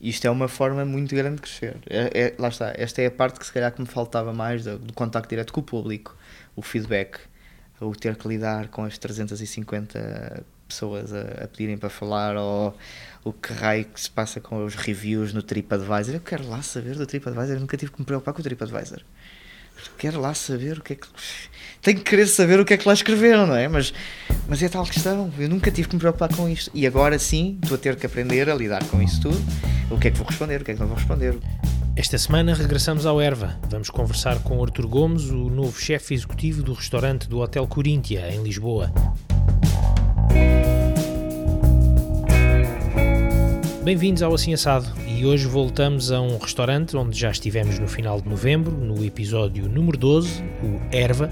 isto é uma forma muito grande de crescer. É, é, lá está, esta é a parte que se calhar que me faltava mais do, do contacto direto com o público, o feedback, o ter que lidar com as 350 pessoas a, a pedirem para falar ou o que raio que se passa com os reviews no TripAdvisor. Eu quero lá saber do TripAdvisor, eu nunca tive que me preocupar com o TripAdvisor. Quero lá saber o que é que. Tenho que querer saber o que é que lá escreveram, não é? Mas, mas é tal questão. Eu nunca tive que me preocupar com isto. E agora sim estou a ter que aprender a lidar com isso tudo. O que é que vou responder, o que é que não vou responder. Esta semana regressamos ao Erva. Vamos conversar com Artur Gomes, o novo chefe executivo do restaurante do Hotel Coríntia, em Lisboa. Bem-vindos ao Assim Assado e hoje voltamos a um restaurante onde já estivemos no final de novembro, no episódio número 12, o Erva.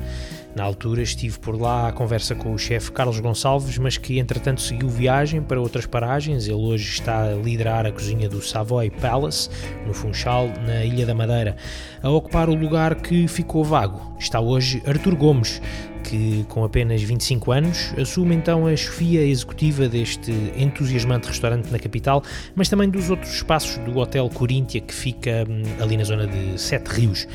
Na altura estive por lá à conversa com o chefe Carlos Gonçalves, mas que entretanto seguiu viagem para outras paragens. Ele hoje está a liderar a cozinha do Savoy Palace, no Funchal, na Ilha da Madeira. A ocupar o lugar que ficou vago está hoje Artur Gomes, que, com apenas 25 anos, assume então a chefia executiva deste entusiasmante restaurante na capital, mas também dos outros espaços do Hotel Coríntia, que fica hum, ali na zona de Sete Rios.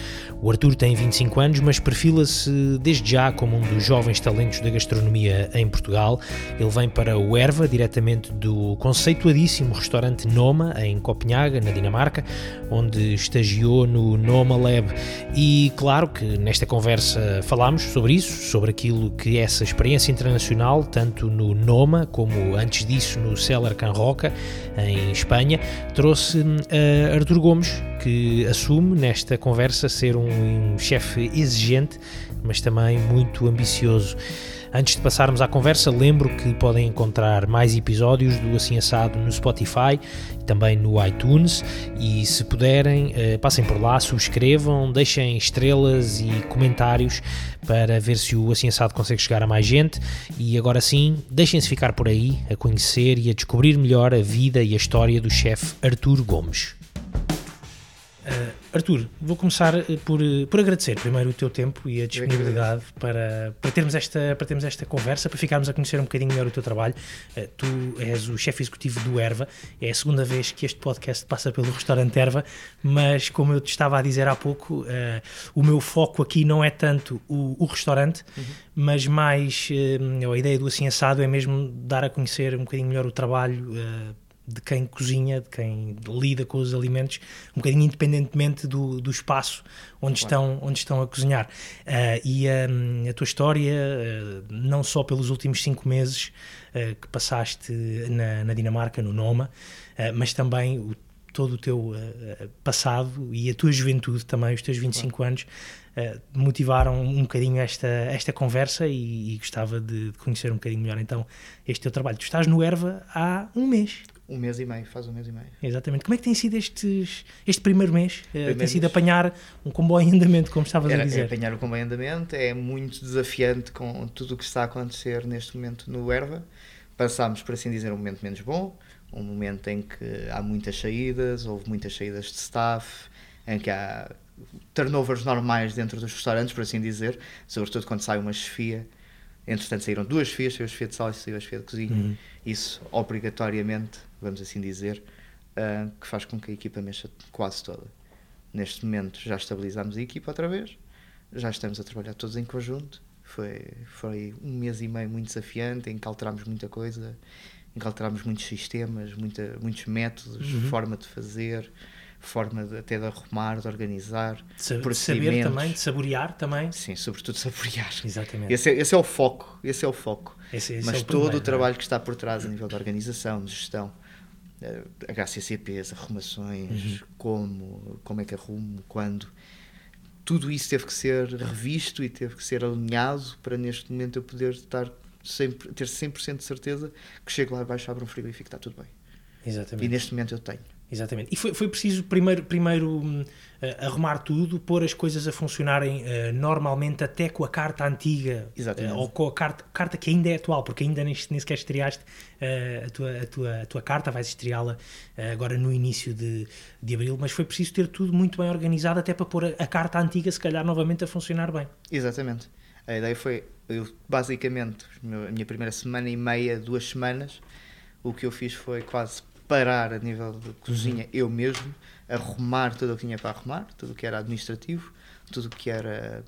O Arthur tem 25 anos, mas perfila-se desde já como um dos jovens talentos da gastronomia em Portugal. Ele vem para o Erva, diretamente do conceituadíssimo restaurante Noma, em Copenhaga, na Dinamarca, onde estagiou no Noma Lab. E claro que nesta conversa falámos sobre isso, sobre aquilo que essa experiência internacional, tanto no Noma como antes disso no Cellar Can Roca, em Espanha, trouxe a Artur Gomes, que assume nesta conversa ser um chefe exigente, mas também muito ambicioso. Antes de passarmos à conversa, lembro que podem encontrar mais episódios do Assim Assado no Spotify e também no iTunes. E se puderem, eh, passem por lá, subscrevam, deixem estrelas e comentários para ver se o Assim Assado consegue chegar a mais gente. E agora sim, deixem-se ficar por aí a conhecer e a descobrir melhor a vida e a história do chefe Artur Gomes. Uh, Artur, vou começar eh, por, eh, por agradecer primeiro o teu tempo e a disponibilidade para, para, termos esta, para termos esta conversa, para ficarmos a conhecer um bocadinho melhor o teu trabalho. Uh, tu és o chefe executivo do Erva, é a segunda vez que este podcast passa pelo restaurante Erva, mas como eu te estava a dizer há pouco, uh, o meu foco aqui não é tanto o, o restaurante, uhum. mas mais a ideia do assim assado é mesmo dar a conhecer um bocadinho melhor o trabalho de quem cozinha, de quem lida com os alimentos, um bocadinho independentemente do, do espaço onde, claro. estão, onde estão a cozinhar. Uh, e um, a tua história, uh, não só pelos últimos cinco meses uh, que passaste na, na, Dinamarca, no Noma, mas também o, todo o teu passado e a tua juventude também, os teus 25 claro. anos, motivaram um bocadinho esta, esta conversa e, e gostava de, de, conhecer um bocadinho melhor então este teu trabalho. Tu estás no Erva há um mês. Um mês e meio, faz um mês e meio. Exatamente. Como é que tem sido estes, este primeiro mês? Eh, primeiro tem sido mês. apanhar um comboio em andamento, como estavas Era, a dizer? É apanhar o comboio em andamento, é muito desafiante com tudo o que está a acontecer neste momento no Erva. Passámos, por assim dizer, um momento menos bom, um momento em que há muitas saídas, houve muitas saídas de staff, em que há turnovers normais dentro dos restaurantes, por assim dizer, sobretudo quando sai uma chefia. Entretanto, saíram duas chefias, saiu a chefia de sala e saiu a chefia de cozinha. Uhum. Isso, obrigatoriamente, vamos assim dizer, uh, que faz com que a equipa mexa quase toda. Neste momento já estabilizámos a equipa outra vez, já estamos a trabalhar todos em conjunto. Foi, foi um mês e meio muito desafiante, em que alterámos muita coisa, em que alterámos muitos sistemas, muita, muitos métodos, uhum. forma de fazer, forma de, até de arrumar, de organizar. De saber também, de saborear também. Sim, sobretudo saborear. Exatamente. Esse é, esse é o foco, esse é o foco. Esse, esse Mas é o todo primeiro, o trabalho é? que está por trás a nível de organização, de gestão, HCCPs, arrumações, uhum. como, como é que arrumo, quando. Tudo isso teve que ser revisto e teve que ser alinhado para neste momento eu poder estar sempre, ter 100% de certeza que chego lá abaixo, abro um frigorífico e está tudo bem. Exatamente. E neste momento eu tenho. Exatamente. E foi, foi preciso primeiro, primeiro uh, arrumar tudo, pôr as coisas a funcionarem uh, normalmente até com a carta antiga uh, ou com a carta, carta que ainda é atual, porque ainda nem, nem sequer estreaste a, tua, a, tua, a tua carta, vais estreá-la agora no início de, de abril, mas foi preciso ter tudo muito bem organizado até para pôr a, a carta antiga, se calhar, novamente a funcionar bem. Exatamente. A ideia foi, eu basicamente, a minha primeira semana e meia, duas semanas, o que eu fiz foi quase parar a nível de cozinha eu mesmo, arrumar tudo o que tinha para arrumar, tudo o que era administrativo, tudo o que era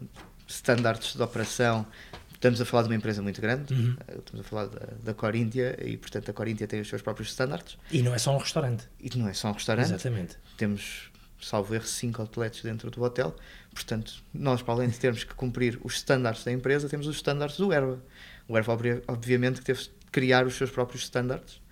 standards de operação. Estamos a falar de uma empresa muito grande, Uhum. eh, estamos a falar da, da Coríntia e, portanto, a Coríntia tem os seus próprios standards. E não é só um restaurante. E não é só um restaurante, Exatamente. temos, salvo erro, cinco outlets dentro do hotel. Portanto, nós, para além de termos que cumprir os standards da empresa, temos os standards do Erva. O Erva, obviamente, que teve de criar os seus próprios standards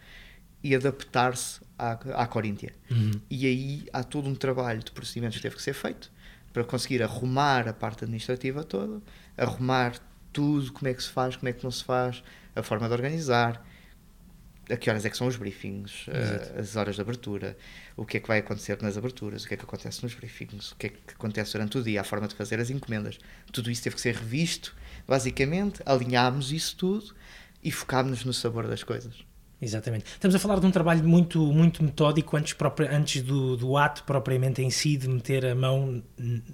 e adaptar-se à, à Coríntia. Uhum. E aí há todo um trabalho de procedimentos que teve que ser feito para conseguir arrumar a parte administrativa toda, arrumar tudo, como é que se faz, como é que não se faz, a forma de organizar, a que horas é que são os briefings, eh, Exato. as horas de abertura, o que é que vai acontecer nas aberturas, o que é que acontece nos briefings, o que é que acontece durante o dia, a forma de fazer as encomendas. Tudo isso teve que ser revisto, basicamente, alinhámos isso tudo e focámos no sabor das coisas. Exatamente. Estamos a falar de um trabalho muito, muito metódico antes, antes do, do ato propriamente em si de meter a mão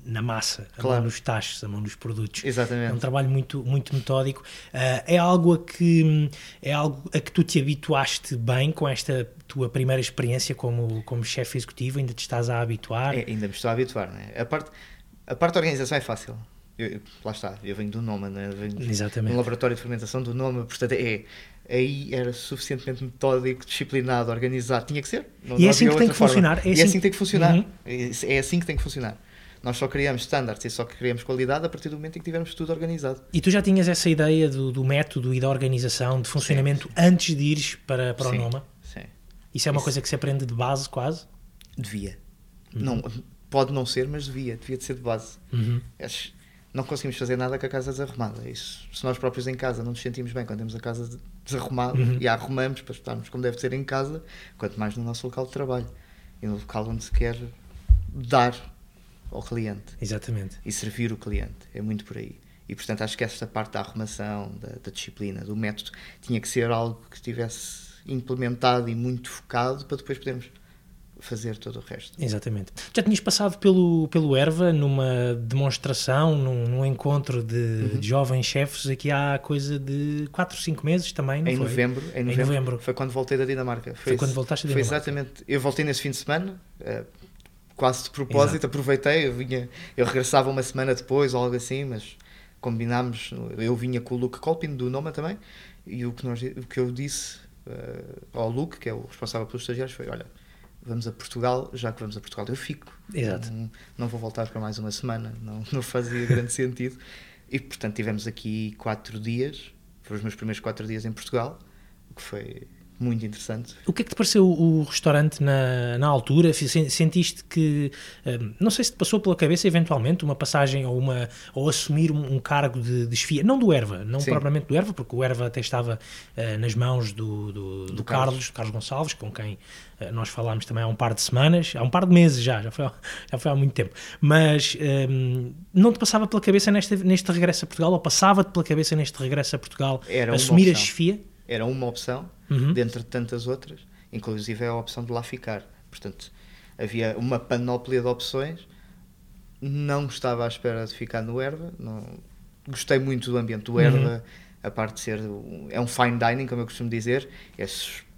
na massa, a Claro. mão nos tachos, a mão nos produtos. É um Exatamente. trabalho muito, muito metódico. Ah, é algo a que é algo a que tu te habituaste bem com esta tua primeira experiência como, como chefe executivo, ainda te estás a habituar. É, ainda me estou a habituar, não é? A parte, a parte da organização é fácil. Eu- lá está, eu venho do Noma, né? venho de Exatamente. laboratório de fermentação do Noma, portanto é, aí era suficientemente metódico, disciplinado, organizado, tinha que ser. Não- E é não assim havia que tem que forma. funcionar, é e assim- é assim que tem que funcionar. Uhum. É é assim que tem que funcionar. Nós só criamos standards e só criamos qualidade a partir do momento em que tivermos tudo organizado. E tu já tinhas essa ideia do, do método e da organização, de funcionamento, antes de ires para, para o Sim, Noma? Sim. Isso é uma Isso. coisa que se aprende de base, quase? Devia. Uhum. Não, pode não ser, mas devia. Devia de ser de base. Uhum. Não conseguimos fazer nada com a casa desarrumada. Isso, se nós próprios em casa não nos sentimos bem quando temos a casa de- desarrumada Uhum. e a arrumamos para estarmos como deve ser em casa, quanto mais no nosso local de trabalho e no local onde se quer dar ao cliente Exatamente. e servir o cliente. É muito por aí. E portanto acho que esta parte da arrumação, da, da disciplina, do método, tinha que ser algo que estivesse implementado e muito focado para depois podermos fazer todo o resto. Exatamente. Já tinhas passado pelo, pelo Erva numa demonstração, num, num encontro de, Uhum. de jovens chefes aqui há coisa de 4, 5 meses também, não Em foi? novembro, em novembro, novembro. foi quando voltei da Dinamarca. Foi quando voltaste da Foi Dinamarca. exatamente. Eu voltei nesse fim de semana, eh, quase de propósito, aproveitei. Eu, vinha, eu regressava uma semana depois ou algo assim, mas combinámos. Eu vinha com o Luke Colpin do Noma também, e o que, nós, o que eu disse eh, ao Luke, que é o responsável pelos estagiários, foi: Olha, vamos a Portugal, já que vamos a Portugal, eu fico. Exato. Não, não vou voltar para mais uma semana, não, não fazia grande sentido. E portanto tivemos aqui quatro dias, foram os meus primeiros quatro dias em Portugal, o que foi muito interessante. O que é que te pareceu o restaurante na, na altura? Sen- Sentiste que, hum, não sei se te passou pela cabeça eventualmente uma passagem ou, uma, ou assumir um, cargo de, de chefia, não do Erva, não Sim. propriamente do Erva, porque o Erva até estava eh, nas mãos do, do, do Carlos, Carlos. Carlos Gonçalves, com quem eh, nós falámos também há um par de semanas, há um par de meses já, já foi, há- já foi há muito tempo. Mas hum, não te passava pela cabeça neste, neste regresso a Portugal, ou passava-te pela cabeça neste regresso a Portugal, Era assumir a opção. Era uma opção, Uhum. dentre tantas outras, inclusive é a opção de lá ficar. Portanto, havia uma panóplia de opções, não estava à espera de ficar no Erva, não, gostei muito do ambiente do Erva, a parte de ser, é um fine dining, como eu costumo dizer, é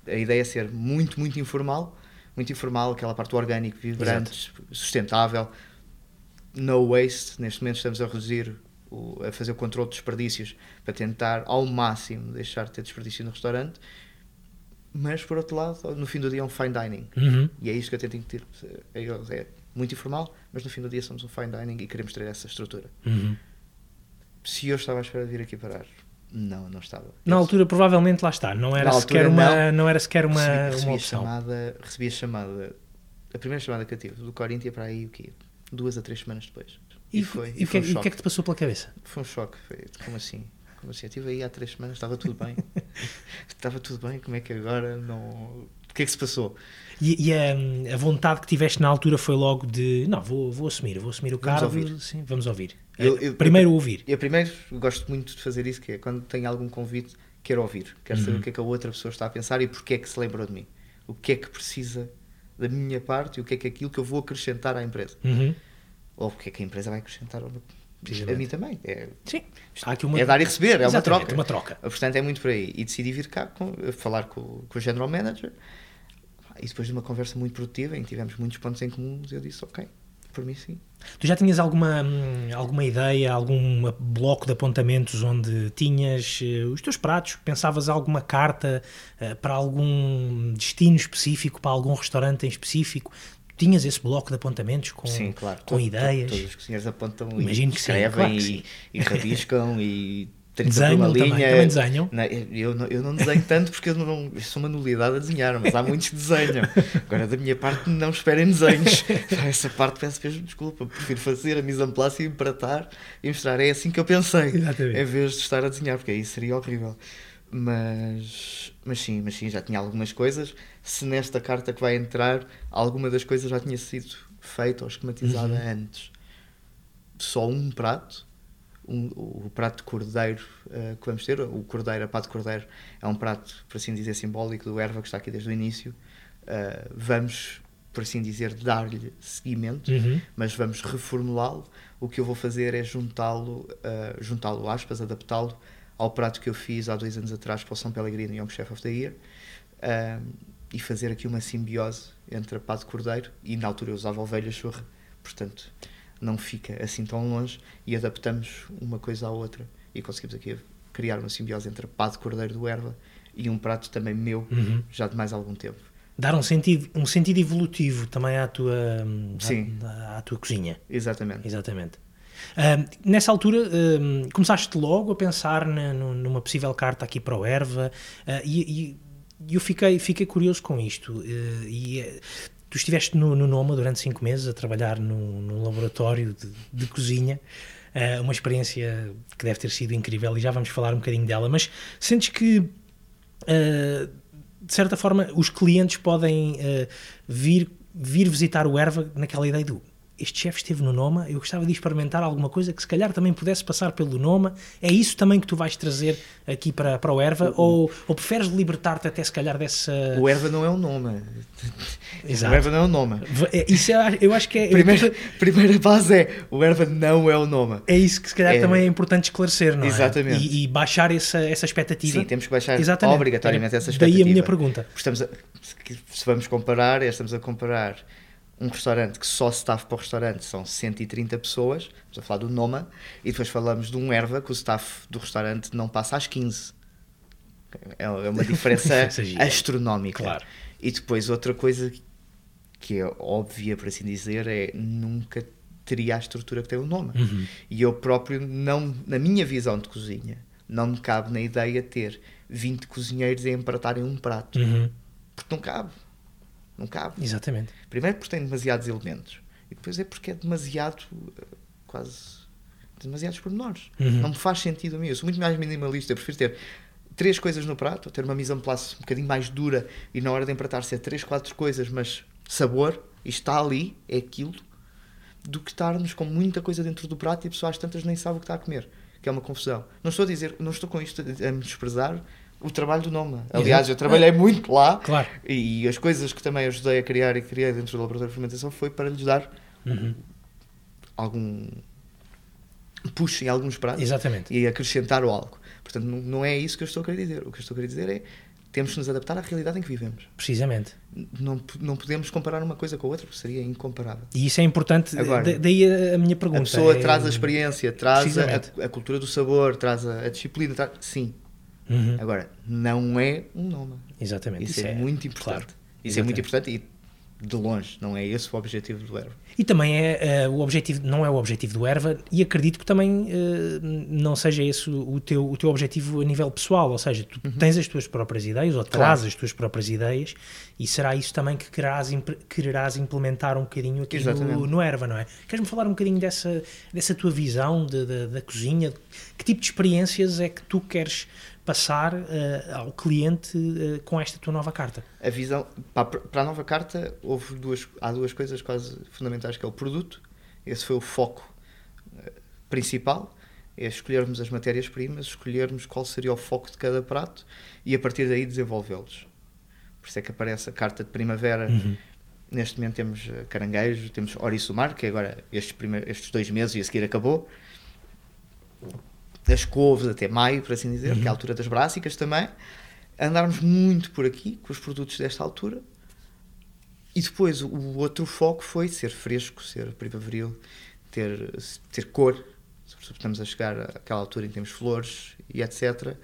a ideia é ser muito, muito informal, muito informal, aquela parte do orgânico, vibrante, sustentável, no waste, neste momento estamos a reduzir, o- a fazer o controle de desperdícios para tentar ao máximo deixar de ter desperdício no restaurante, mas por outro lado, no fim do dia é um fine dining. Uhum. E é isto que eu tento incutir. É, é muito informal, mas no fim do dia somos um fine dining e queremos ter essa estrutura. Uhum. Se eu estava à espera de vir aqui parar, não, não estava. Na Eu altura, provavelmente, lá está. Não era, Na sequer, altura, uma, não. não. era sequer uma, recebi, recebi uma a opção. chamada, recebi a chamada, a primeira chamada que eu tive do Corinthians para aí o quê? Duas a três semanas depois. E, E, foi, e e o, que, é- foi um e o que é que te passou pela cabeça? Foi um choque. Foi, como assim? Como assim? Eu estive aí há três semanas, estava tudo bem. estava tudo bem, como é que agora não. O que é que se passou? E, e a, a vontade que tiveste na altura foi logo de não, vou, vou assumir, vou assumir o Vamos cargo. ouvir. Sim, vamos ouvir. Eu- eu- Primeiro ouvir. Eu primeiro gosto muito de fazer isso, que é quando tenho algum convite, quero ouvir. Quero saber Uhum. o que é que a outra pessoa está a pensar e porque é que se lembrou de mim. O que é que precisa da minha parte e o que é que é aquilo que eu vou acrescentar à empresa. Uhum. Ou o que é que a empresa vai acrescentar ao- a mim também. É, Sim. Há aqui uma... é dar e receber, é uma troca. uma troca. Portanto, é muito por aí. E decidi vir cá com, falar com, com o General Manager. e depois de uma conversa muito produtiva, em que tivemos muitos pontos em comuns, eu disse, ok, por mim sim. Tu já tinhas alguma, alguma ideia, algum bloco de apontamentos onde tinhas uh, os teus pratos? Pensavas alguma carta uh, para algum destino específico, para algum restaurante em específico? Tinhas esse bloco de apontamentos com, sim, claro. com todo, ideias? Todos os cozinheiros apontam Imagino e que escrevem sim, claro e, e rabiscam e Desenham uma também, linha. também desenham? Não, eu, não, eu não desenho tanto porque eu, não, eu sou uma nulidade a desenhar, mas há muitos que desenham. Agora, da minha parte, não esperem desenhos. Essa parte peço mesmo desculpa. Prefiro fazer a mise en place e empratar e mostrar. É assim que eu pensei, Exatamente. em vez de estar a desenhar, porque aí seria horrível. Mas, mas sim, mas sim, já tinha algumas coisas. Se nesta carta que vai entrar, alguma das coisas já tinha sido feita ou esquematizada Uhum. antes. Só um prato um, o prato de cordeiro uh, que vamos ter, o cordeiro, a pá de cordeiro, é um prato, por assim dizer, simbólico do erva que está aqui desde o início. Uh, vamos, por assim dizer, dar-lhe seguimento, Uhum. mas vamos reformulá-lo. O que eu vou fazer é juntá-lo, uh, juntá-lo, aspas, adaptá-lo ao prato que eu fiz há dois anos atrás para o São Pellegrino Young Chef of the Year uh, e fazer aqui uma simbiose entre a pá de cordeiro e na altura eu usava ovelha churra, portanto não fica assim tão longe e adaptamos uma coisa à outra e conseguimos aqui criar uma simbiose entre a pá de cordeiro do erva e um prato também meu Uhum. já de mais algum tempo. Dar um sentido, um sentido evolutivo também à tua, hum, Sim. à, à tua cozinha. Exatamente. Exatamente. Nessa altura, ahm, começaste logo a pensar na- nu- numa possível carta aqui para o Erva ah, e, e eu fiquei, fiquei curioso com isto. eh, e eh, tu estiveste no, no Noma durante cinco meses a trabalhar num, laboratório de, de cozinha. ah, uma experiência que deve ter sido incrível e já vamos falar um bocadinho dela, mas sentes que ah, de certa forma os clientes podem ah, vir, vir visitar o Erva naquela ideia do este chefe esteve no Noma, eu gostava de experimentar alguma coisa que se calhar também pudesse passar pelo Noma. É isso também que tu vais trazer aqui para, para o Erva? Ou, ou preferes libertar-te até se calhar dessa. O erva não é um nome. Exato. O erva não é um nome. É, Isso eu, eu acho que é. Primeira, primeira base é o erva não é o nome. É isso que se calhar É. também é importante esclarecer, não é? Exatamente. E, e baixar essa, essa expectativa. Sim, temos que baixar Exatamente. obrigatoriamente essa expectativa. Daí a minha pergunta. Estamos a- se- se vamos comparar, é, estamos a comparar um restaurante que só staff para o restaurante são 130 pessoas, estamos a falar do Noma, e depois falamos de um erva que o staff do restaurante não passa às 15. É é uma diferença gigante. astronómica. Claro. E depois outra coisa que é óbvia, por assim dizer, é nunca teria a estrutura que tem o Noma. Uhum. E eu próprio, não, na minha visão de cozinha, não me cabe na ideia ter 20 cozinheiros a empratarem um prato. Uhum. Porque não cabe. Não cabe. Exatamente. Primeiro porque tem demasiados elementos. E depois é porque é demasiado, eh, quase, demasiados pormenores. Uhum. Não me faz sentido a mim. Eu sou muito mais minimalista. Eu prefiro ter três coisas no prato, ter uma mise en place um bocadinho mais dura e na hora de empratar ser três, quatro coisas, mas sabor, e está ali, é aquilo, do que estarmos com muita coisa dentro do prato e a pessoa às tantas nem sabe o que está a comer. Que é uma confusão. Não estou a dizer, não estou com isto a me desprezar o trabalho do Noma. Aliás, eu trabalhei muito lá Claro. e as coisas que também ajudei a criar e criei dentro do laboratório de fermentação foi para lhes dar Uhum. algum push em alguns pratos Exatamente. e acrescentar o algo. Portanto, não, não é isso que eu estou a querer dizer. O que eu estou a querer dizer é temos que nos adaptar à realidade em que vivemos. Precisamente. Não, não podemos comparar uma coisa com a outra, porque seria incomparável. E isso é importante. Agora, da- daí a, minha pergunta. A pessoa é- traz a experiência, traz a, a cultura do sabor, traz a, a disciplina, traz- sim. Uhum. Agora, não é um nome. Exatamente. Isso, é, muito importante. claro. Isso é muito Exatamente. importante e de longe, não é esse o objetivo do Erva. E também é eh, o objetivo, não é o objetivo do Erva, e acredito que também eh, não seja esse o teu, o teu objetivo a nível pessoal, ou seja, tu tens as tuas próprias ideias, ou Uhum. Claro. trazes as tuas próprias ideias, e será isso também que querás, imp- quererás implementar um bocadinho aqui no, Exatamente. no Erva, não é? Queres-me falar um bocadinho dessa, dessa tua visão de- de- da cozinha? Que tipo de experiências é que tu queres passar eh, ao cliente eh, com esta tua nova carta? A visão, para, para a nova carta, houve duas, há duas coisas quase fundamentais, que é o produto, esse foi o foco eh, principal, é escolhermos as matérias-primas, escolhermos qual seria o foco de cada prato e a partir daí desenvolvê-los. Por isso é que aparece a carta de primavera. Neste momento temos caranguejo, temos orissumar, que agora estes, primeiros, estes dois meses e a seguir acabou. As couves até maio, por assim dizer, que é a altura das brássicas também. Andarmos muito por aqui com os produtos desta altura E depois o outro foco foi ser fresco, ser primaveril, ter, ter cor. Estamos a chegar àquela altura em que temos flores e etc.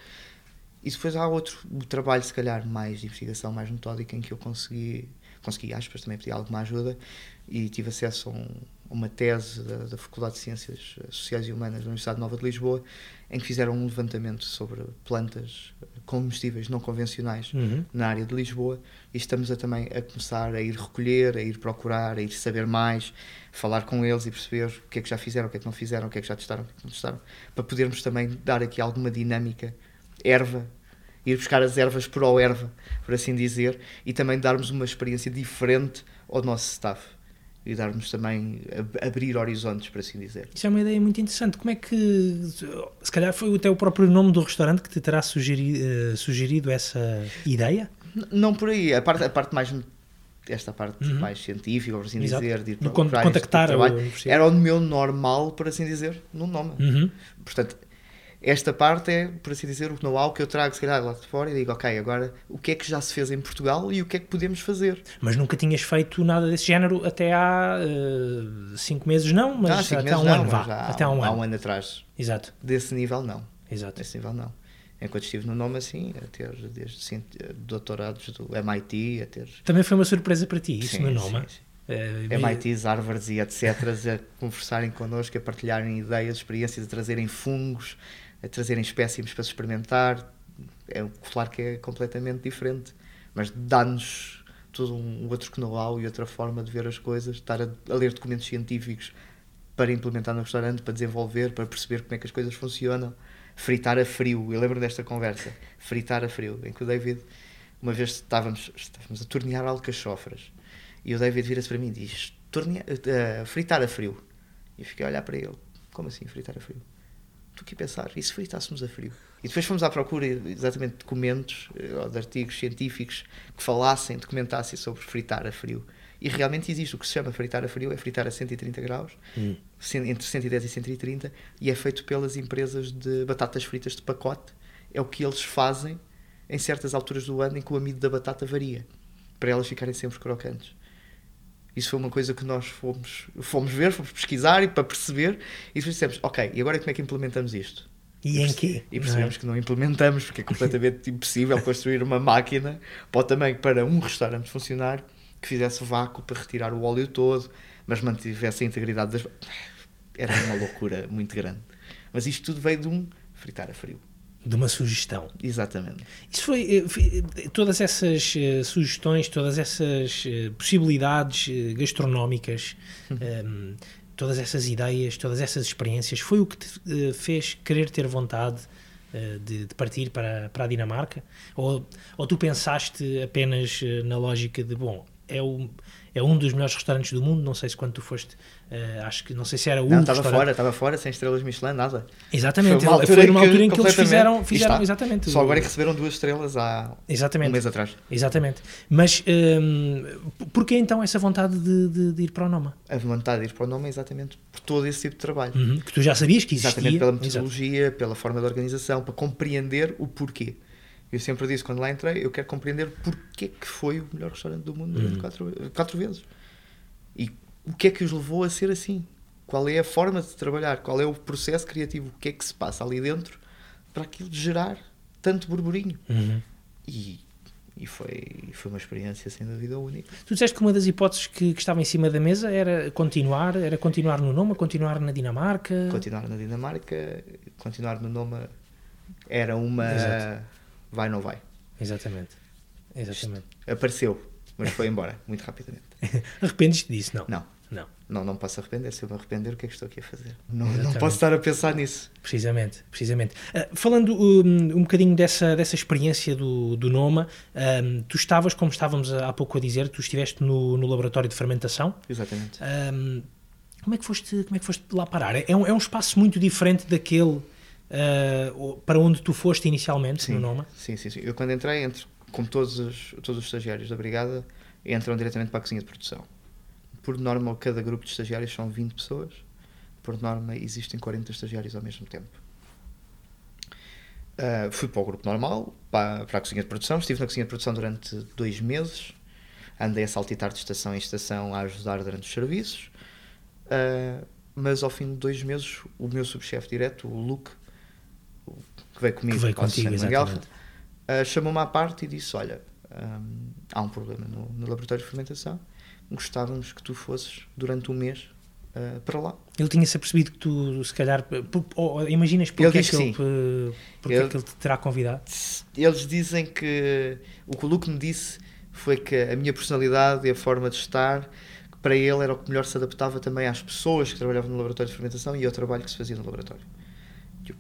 E depois há outro o trabalho, se calhar, mais de investigação, mais metódica, em que eu consegui, consegui aspas, também pedi alguma ajuda e tive acesso a um, uma tese da, da, Faculdade de Ciências Sociais e Humanas da Universidade Nova de Lisboa, em que fizeram um levantamento sobre plantas comestíveis não convencionais uhum. na área de Lisboa e estamos a, também a começar a ir recolher, a ir procurar, a ir saber mais, falar com eles e perceber o que é que já fizeram, o que é que não fizeram, o que é que já testaram, o que é que não testaram, para podermos também dar aqui alguma dinâmica, erva, ir buscar as ervas por ao erva, por assim dizer, e também darmos uma experiência diferente ao nosso staff e darmos também abrir horizontes, por assim dizer. Isso é uma ideia muito interessante. Como é que, se calhar foi até o próprio nome do restaurante que te terá sugerido, uh, sugerido essa ideia? N não por aí, a parte, a parte mais esta parte uhum. mais científica, por assim Exato. dizer, de ir para, de contactar trabalho, era o meu normal, por assim dizer, no nome. Uhum. Portanto, esta parte é, por assim dizer, o know-how que eu trago, se calhar, lá de fora e digo, ok, agora o que é que já se fez em Portugal e o que é que podemos fazer. Mas nunca tinhas feito nada desse género até há uh, cinco meses, não? Mas ah, até há um não, ano, vá. Até há um, há um ano atrás. Exato. Desse nível, não. Exato. Desse nível, não. Enquanto estive no nome assim, a ter desde doutorados do MIT, a ter... Também foi uma surpresa para ti, isso sim, no nome? Sim, sim. Uh, MITs, Harvards e etc. a conversarem connosco, a partilharem ideias, experiências, a trazerem fungos, a trazerem espécimes para se experimentar. É claro que é completamente diferente, mas dá-nos todo um outro know-how e outra forma de ver as coisas, estar a, a, ler documentos científicos para implementar no restaurante, para desenvolver, para perceber como é que as coisas funcionam. Fritar a frio, eu lembro desta conversa, fritar a frio, em que o David, uma vez estávamos, estávamos a tornear alcachofras, e o David vira-se para mim e diz: uh, fritar a frio. E eu fiquei a olhar para ele: como assim fritar a frio? Tu que pensar, e se fritássemos a frio? E depois fomos à procura exatamente de documentos eh, ou de artigos científicos que falassem, documentassem sobre fritar a frio. E realmente existe o que se chama fritar a frio, é fritar a 130 graus, hum. entre 110 e 130, e é feito pelas empresas de batatas fritas de pacote. É o que eles fazem em certas alturas do ano em que o amido da batata varia, para elas ficarem sempre crocantes. Isso foi uma coisa que nós fomos, fomos ver, fomos pesquisar e para perceber, e depois dissemos, ok, e agora como é que implementamos isto? E, em quê? E percebemos não é? que não implementamos, porque é completamente impossível construir uma máquina para também para um restaurante funcionar que fizesse vácuo para retirar o óleo todo, mas mantivesse a integridade das. Era uma loucura muito grande. Mas isto tudo veio de um fritar a frio de uma sugestão. Exatamente. Isso foi, eh, foi eh, todas essas uh, sugestões, todas essas uh, possibilidades uh, gastronómicas, um, ehm, todas essas ideias, todas essas experiências, foi o que te fez querer ter vontade de, de, partir para, para a Dinamarca? Ou, ou tu pensaste apenas na lógica de, bom, é, o, é um dos melhores restaurantes do mundo, não sei se quando tu foste Uh, acho que não sei se era o Não, estava fora, estava fora, sem estrelas Michelin, nada. Exatamente, foi, uma foi numa altura em que, eles fizeram, fizeram exatamente. Só agora é que receberam duas estrelas há exatamente, um mês atrás. Exatamente. Mas um, ehm, porquê então essa vontade de, de, de, ir para o Noma? A vontade de ir para o Noma é exatamente por todo esse tipo de trabalho. Uhum, que tu já sabias que existia. Exatamente pela metodologia, Exato. pela forma de organização, para compreender o porquê. Eu sempre disse quando lá entrei, eu quero compreender porquê que foi o melhor restaurante do mundo uhum. quatro, quatro vezes. E o que é que os levou a ser assim? Qual é a forma de trabalhar? Qual é o processo criativo? O que é que se passa ali dentro para aquilo gerar tanto burburinho? Uhum. E, e foi, foi uma experiência sem dúvida única. Tu disseste que uma das hipóteses que, que estava em cima da mesa era continuar, era continuar no Noma, continuar na Dinamarca. Continuar na Dinamarca, continuar no Noma era uma Exato. Vai não vai. Exatamente. Exatamente. Apareceu, mas foi embora muito rapidamente. Arrependes-te disso, não? Não. Não. Não, não posso arrepender. Se eu me arrepender, o que é que estou aqui a fazer? Não, não posso estar a pensar nisso. Precisamente, precisamente. Uh, falando um, um bocadinho dessa, dessa experiência do, do Noma, um, tu estavas, como estávamos há pouco a dizer, tu estiveste no, no laboratório de fermentação. Exatamente. Um, como, é que foste, como é que foste lá parar? É um, é um espaço muito diferente daquele uh, para onde tu foste inicialmente sim, no Noma? Sim, sim, sim. Eu quando entrei, entre, como todos os, todos os estagiários da Brigada, entram diretamente para a cozinha de produção por norma, cada grupo de estagiários são 20 pessoas. Por norma, existem 40 estagiários ao mesmo tempo. Uh, fui para o grupo normal, para, para, a cozinha de produção. Estive na cozinha de produção durante dois meses. andei a saltitar de estação em estação a ajudar durante os serviços. Uh, mas ao fim de dois meses, o meu subchefe direto, o Luke, que veio comigo, que veio contigo. Uh, chamou-me à parte e disse: Olha, um, há um problema no, no, laboratório de fermentação, gostávamos que tu fosses durante um mês uh, para lá. Ele tinha-se apercebido que tu, se calhar, ou, imaginas porque, ele é que, ele, porque ele, é que ele te terá convidado? Eles dizem que o que o Luke me disse foi que a minha personalidade e a forma de estar para ele era o que melhor se adaptava também às pessoas que trabalhavam no laboratório de fermentação e ao trabalho que se fazia no laboratório. Eu,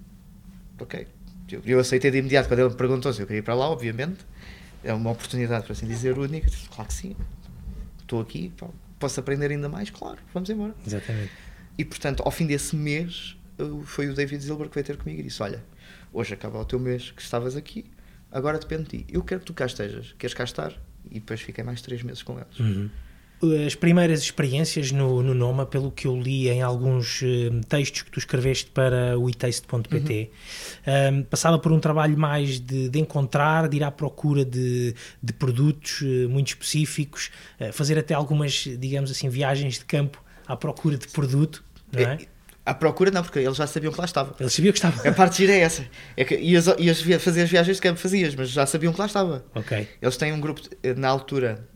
ok. Eu, eu, aceitei de imediato quando ele me perguntou se eu queria ir para lá, obviamente. É uma oportunidade, para assim dizer, única. Claro que sim. Estou aqui, posso aprender ainda mais, claro, vamos embora. Exatamente. E portanto, ao fim desse mês, foi o David Zilber que veio ter comigo e disse: Olha, hoje acaba o teu mês que estavas aqui, agora depende de ti. Eu quero que tu cá estejas, queres cá estar? E depois fiquei mais três meses com eles. Uhum as primeiras experiências no, no Noma, pelo que eu li em alguns uh, textos que tu escreveste para o itaste.pt, uhum. um, passava por um trabalho mais de, de, encontrar, de ir à procura de, de produtos uh, muito específicos, uh, fazer até algumas, digamos assim, viagens de campo à procura de produto, não é? é à procura não, porque eles já sabiam que lá estava. Eles sabiam que estava. A parte gira é essa. É que ias, ias fazer as viagens de campo, fazias, mas já sabiam que lá estava. Ok. Eles têm um grupo, na altura,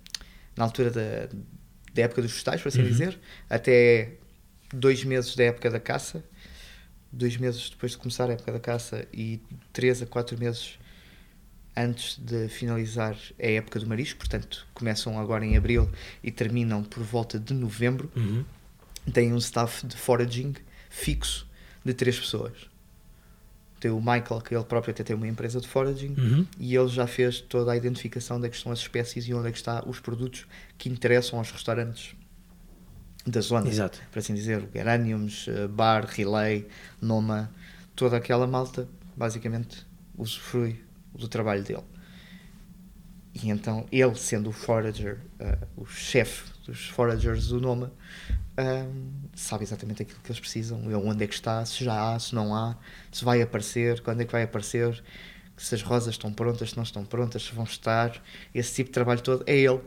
na altura da, da época dos vegetais, por assim uhum. dizer, até dois meses da época da caça, dois meses depois de começar a época da caça e três a quatro meses antes de finalizar a época do marisco, portanto começam agora em abril e terminam por volta de novembro, uhum. têm um staff de foraging fixo de três pessoas tem o Michael, que ele próprio até tem uma empresa de foraging, uhum. e ele já fez toda a identificação de é que estão as espécies e onde é que estão os produtos que interessam aos restaurantes da zona. Exato. Por assim dizer, Geraniums, eh, Bar, Relay, Noma, toda aquela malta, basicamente, usufrui do trabalho dele. E então, ele sendo o forager, uh, o chefe dos foragers do Noma, um, sabe exatamente aquilo que eles precisam, onde é que está, se já há, se não há, se vai aparecer, quando é que vai aparecer, se as rosas estão prontas, se não estão prontas, se vão estar, esse tipo de trabalho todo é ele.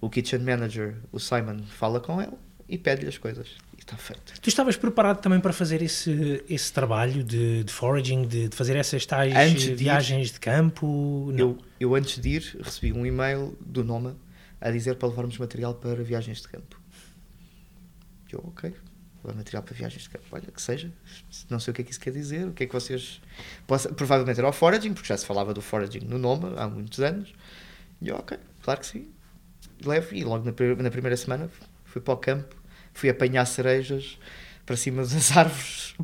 O kitchen manager, o Simon, fala com ele e pede-lhe as coisas. E está feito. Tu estavas preparado também para fazer esse, esse trabalho de, de foraging, de, de, fazer essas tais de viagens ir, de campo? Não. Eu, eu, antes de ir, recebi um e-mail do Noma a dizer para levarmos material para viagens de campo. Eu, ok, levar material para viagens de campo, olha, que seja, não sei o que é que isso quer dizer, o que é que vocês. Possa, provavelmente era o foraging, porque já se falava do foraging no Noma há muitos anos. E eu, ok, claro que sim, levo. E logo na, na primeira semana fui para o campo, fui apanhar cerejas para cima das árvores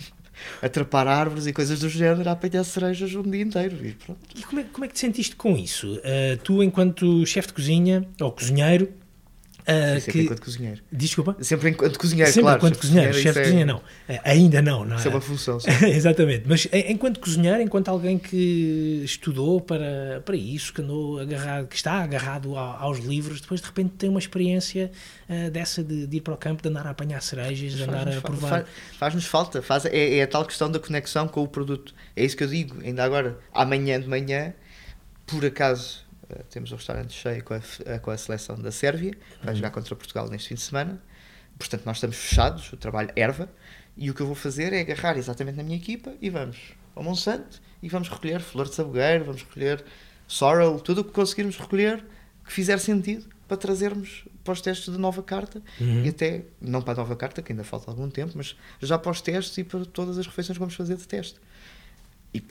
atrapar árvores e coisas do género, a apanhar cerejas um dia inteiro. E, pronto. e como, é, como é que te sentiste com isso? Uh, tu, enquanto chefe de cozinha ou cozinheiro, Uh, sempre que... enquanto cozinheiro. Desculpa? Sempre enquanto cozinheiro, sempre claro. enquanto cozinheiro, chefe de é... cozinha não. Uh, ainda não, não Isso é, é uma função. Exatamente. Mas enquanto cozinheiro, enquanto alguém que estudou para, para isso, que andou agarrado, que está agarrado aos livros, depois de repente tem uma experiência uh, dessa de, de, ir para o campo, de andar a apanhar cerejas, de andar a provar. Faz-nos falta. Faz, é, é a tal questão da conexão com o produto. É isso que eu digo. Ainda agora, amanhã de manhã, por acaso temos o restaurante cheio com a, eh, com a seleção da Sérvia, vai uhum. jogar contra Portugal neste fim de semana. Portanto, nós estamos fechados, o trabalho erva, e o que eu vou fazer é agarrar exatamente na minha equipa e vamos ao Monsanto e vamos recolher flor de sabogueiro, vamos recolher sorrel, tudo o que conseguirmos recolher que fizer sentido para trazermos para os testes de nova carta uhum. e até, não para a nova carta, que ainda falta algum tempo, mas já para os testes e para todas as refeições que vamos fazer de teste. E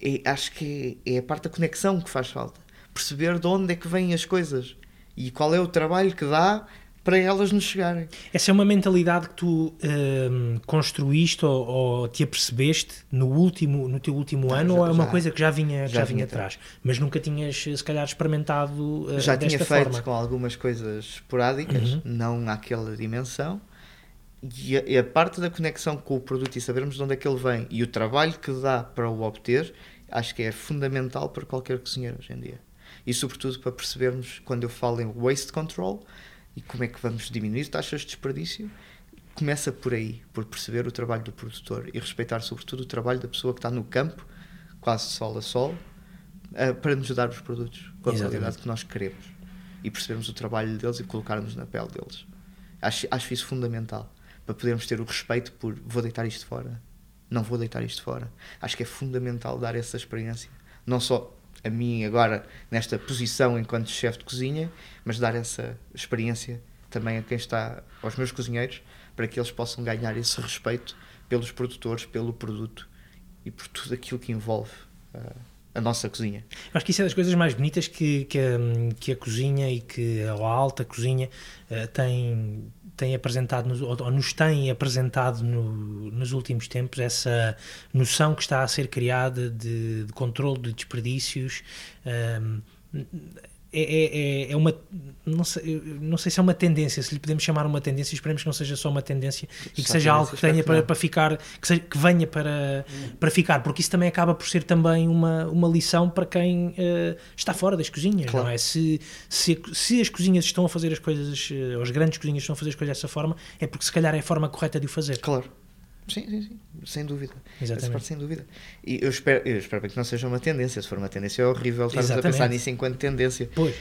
é, acho que é, é a parte da conexão que faz falta perceber de onde é que vêm as coisas e qual é o trabalho que dá para elas nos chegarem. Essa é uma mentalidade que tu hum, construíste ou, ou, te apercebeste no último no teu último ano já, ou é uma já, coisa que já vinha já, já vinha atrás, mas nunca tinhas se calhar experimentado uh, já tinha feito forma. com algumas coisas esporádicas, uhum. não naquela dimensão. E a, e a, parte da conexão com o produto e sabermos de onde é que ele vem e o trabalho que dá para o obter, acho que é fundamental para qualquer cozinheiro hoje em dia e, sobretudo, para percebermos, quando eu falo em waste control e como é que vamos diminuir taxas de desperdício, começa por aí, por perceber o trabalho do produtor e respeitar, sobretudo, o trabalho da pessoa que está no campo, quase sol a sol, uh, para nos dar os produtos com a Exatamente. qualidade que nós queremos. e percebermos o trabalho deles e colocarmos na pele deles. Acho, acho isso fundamental para podermos ter o respeito por vou deitar isto fora, não vou deitar isto fora. Acho que é fundamental dar essa experiência, não só a mim agora nesta posição enquanto chefe de cozinha, mas dar essa experiência também a quem está, aos meus cozinheiros, para que eles possam ganhar esse respeito pelos produtores, pelo produto e por tudo aquilo que envolve uh, a nossa cozinha. Acho que isso é das coisas mais bonitas que, que, a, que a cozinha e que a alta cozinha uh, tem, tem apresentado, nos, ou nos tem apresentado no, nos últimos tempos, essa noção que está a ser criada de, de controle de desperdícios. Um, é, é, é, é uma não sei, não sei se é uma tendência, se lhe podemos chamar uma tendência, esperemos que não seja só uma tendência e que seja algo que tenha para, para ficar, que, seja, que venha para, para ficar, porque isso também acaba por ser também uma, uma lição para quem uh, está fora das cozinhas, claro. não é? Se, se, se as cozinhas estão a fazer as coisas, uh, ou as grandes cozinhas estão a fazer as coisas dessa forma, é porque se calhar é a forma correta de o fazer. Claro. Sim, sim, sim, sem dúvida. Exatamente. Essa parte, sem dúvida. E eu espero, eu espero que não seja uma tendência. Se for uma tendência, é horrível estarmos a pensar nisso enquanto tendência. Pois.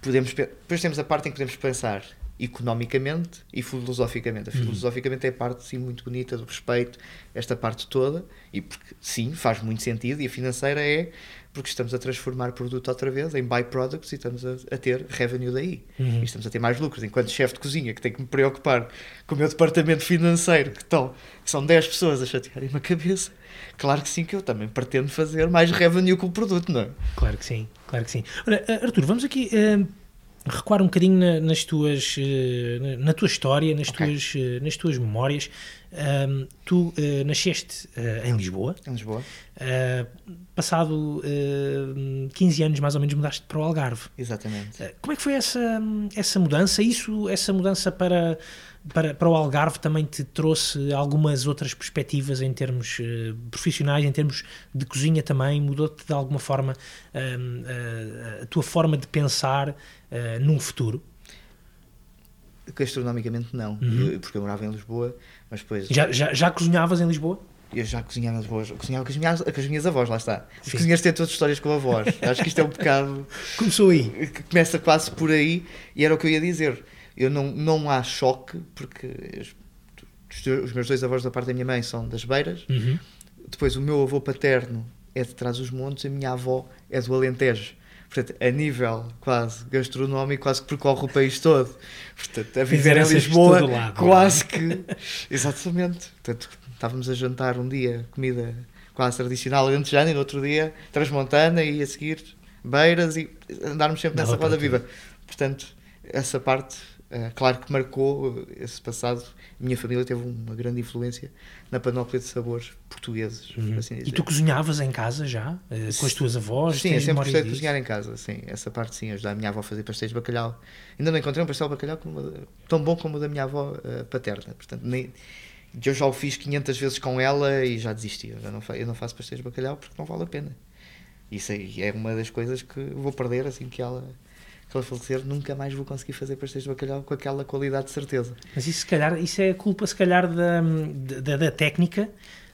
Podemos, depois temos a parte em que podemos pensar economicamente e filosoficamente. A uhum. filosoficamente é a parte sim, muito bonita do respeito, esta parte toda, e porque sim, faz muito sentido, e a financeira é porque estamos a transformar produto outra vez em byproducts e estamos a, a ter revenue daí. Uhum. E estamos a ter mais lucros. Enquanto chefe de cozinha, que tem que me preocupar com o meu departamento financeiro, que, estão, que são 10 pessoas a chatearem-me a cabeça, claro que sim, que eu também pretendo fazer mais revenue com o produto, não é? Claro que sim, claro que sim. Ora, Arthur, vamos aqui. Uh recuar um bocadinho na, nas tuas, uh, na tua história, nas, okay. tuas, uh, nas tuas memórias. Um, tu uh, nasceste uh, em Lisboa. Em Lisboa. Uh, passado 15 anos, mais ou menos, mudaste para o Algarve. Exatamente. como é que foi essa, essa mudança? Isso, essa mudança para, para, para o Algarve também te trouxe algumas outras perspectivas em termos profissionais, em termos de cozinha também? Mudou-te de alguma forma a tua forma de pensar num futuro? Gastronomicamente não, uhum. eu, porque eu morava em Lisboa, mas depois... Já, já, já cozinhavas em Lisboa? Eu já cozinhava em Lisboa, cozinhava com as minhas, com as minhas avós, lá está. Os Sim. cozinheiros têm todas histórias com avós, acho que isto é um bocado... Começou aí. Começa quase por aí, e era o que eu ia dizer. Eu não, não há choque, porque os, meus dois avós da parte da minha mãe são das Beiras, uhum. depois o meu avô paterno é de trás dos montes, a minha avó é do Alentejo. Portanto, a nível quase gastronómico, quase que percorre o país todo. Portanto, a viver em Lisboa, lado, quase que. Exatamente. Portanto, estávamos a jantar um dia comida quase tradicional alentejana e no outro dia transmontana e a seguir beiras e andarmos sempre nessa roda viva. Portanto, essa parte Uh, claro que marcou esse passado. A minha família teve uma grande influência na panóplia de sabores portugueses. Uhum. Assim e tu cozinhavas em casa já? Uh, com as tuas avós? Sim, eu sempre gostei de cozinhar em casa. Sim, essa parte sim. Ajudar a minha avó a fazer pastéis de bacalhau. Ainda não encontrei um pastel de bacalhau como, tão bom como o da minha avó uh, paterna. Portanto, nem, eu já o fiz 500 vezes com ela e já desisti. Eu, não, eu não faço pastéis de bacalhau porque não vale a pena. Isso aí é uma das coisas que vou perder assim que ela se ela falecer, nunca mais vou conseguir fazer pastéis de bacalhau com aquela qualidade de certeza. Mas isso, se calhar, isso é culpa, se calhar, da, da, da técnica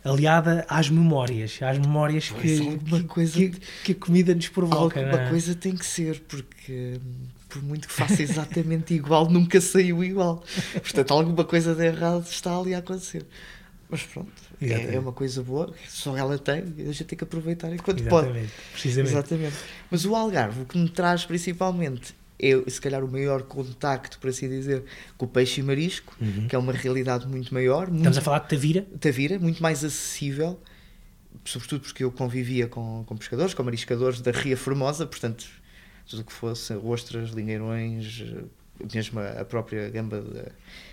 aliada às memórias, às memórias que, que, coisa, que, que, a comida nos provoca. Alguma é? coisa tem que ser, porque por muito que faça exatamente igual, nunca saiu igual. Portanto, alguma coisa de errado está ali a acontecer. Mas pronto, é, é, uma coisa boa, só ela tem, a gente tem que aproveitar enquanto Exatamente, pode. Precisamente. Exatamente. Mas o Algarve, o que me traz principalmente é, se calhar, o maior contacto, por assim dizer, com o peixe e marisco, uhum. que é uma realidade muito maior. Estamos muito, a falar de Tavira? Tavira, muito mais acessível, sobretudo porque eu convivia com, com pescadores, com mariscadores da Ria Formosa, portanto, tudo o que fosse ostras, lingueirões, mesmo a própria gamba de,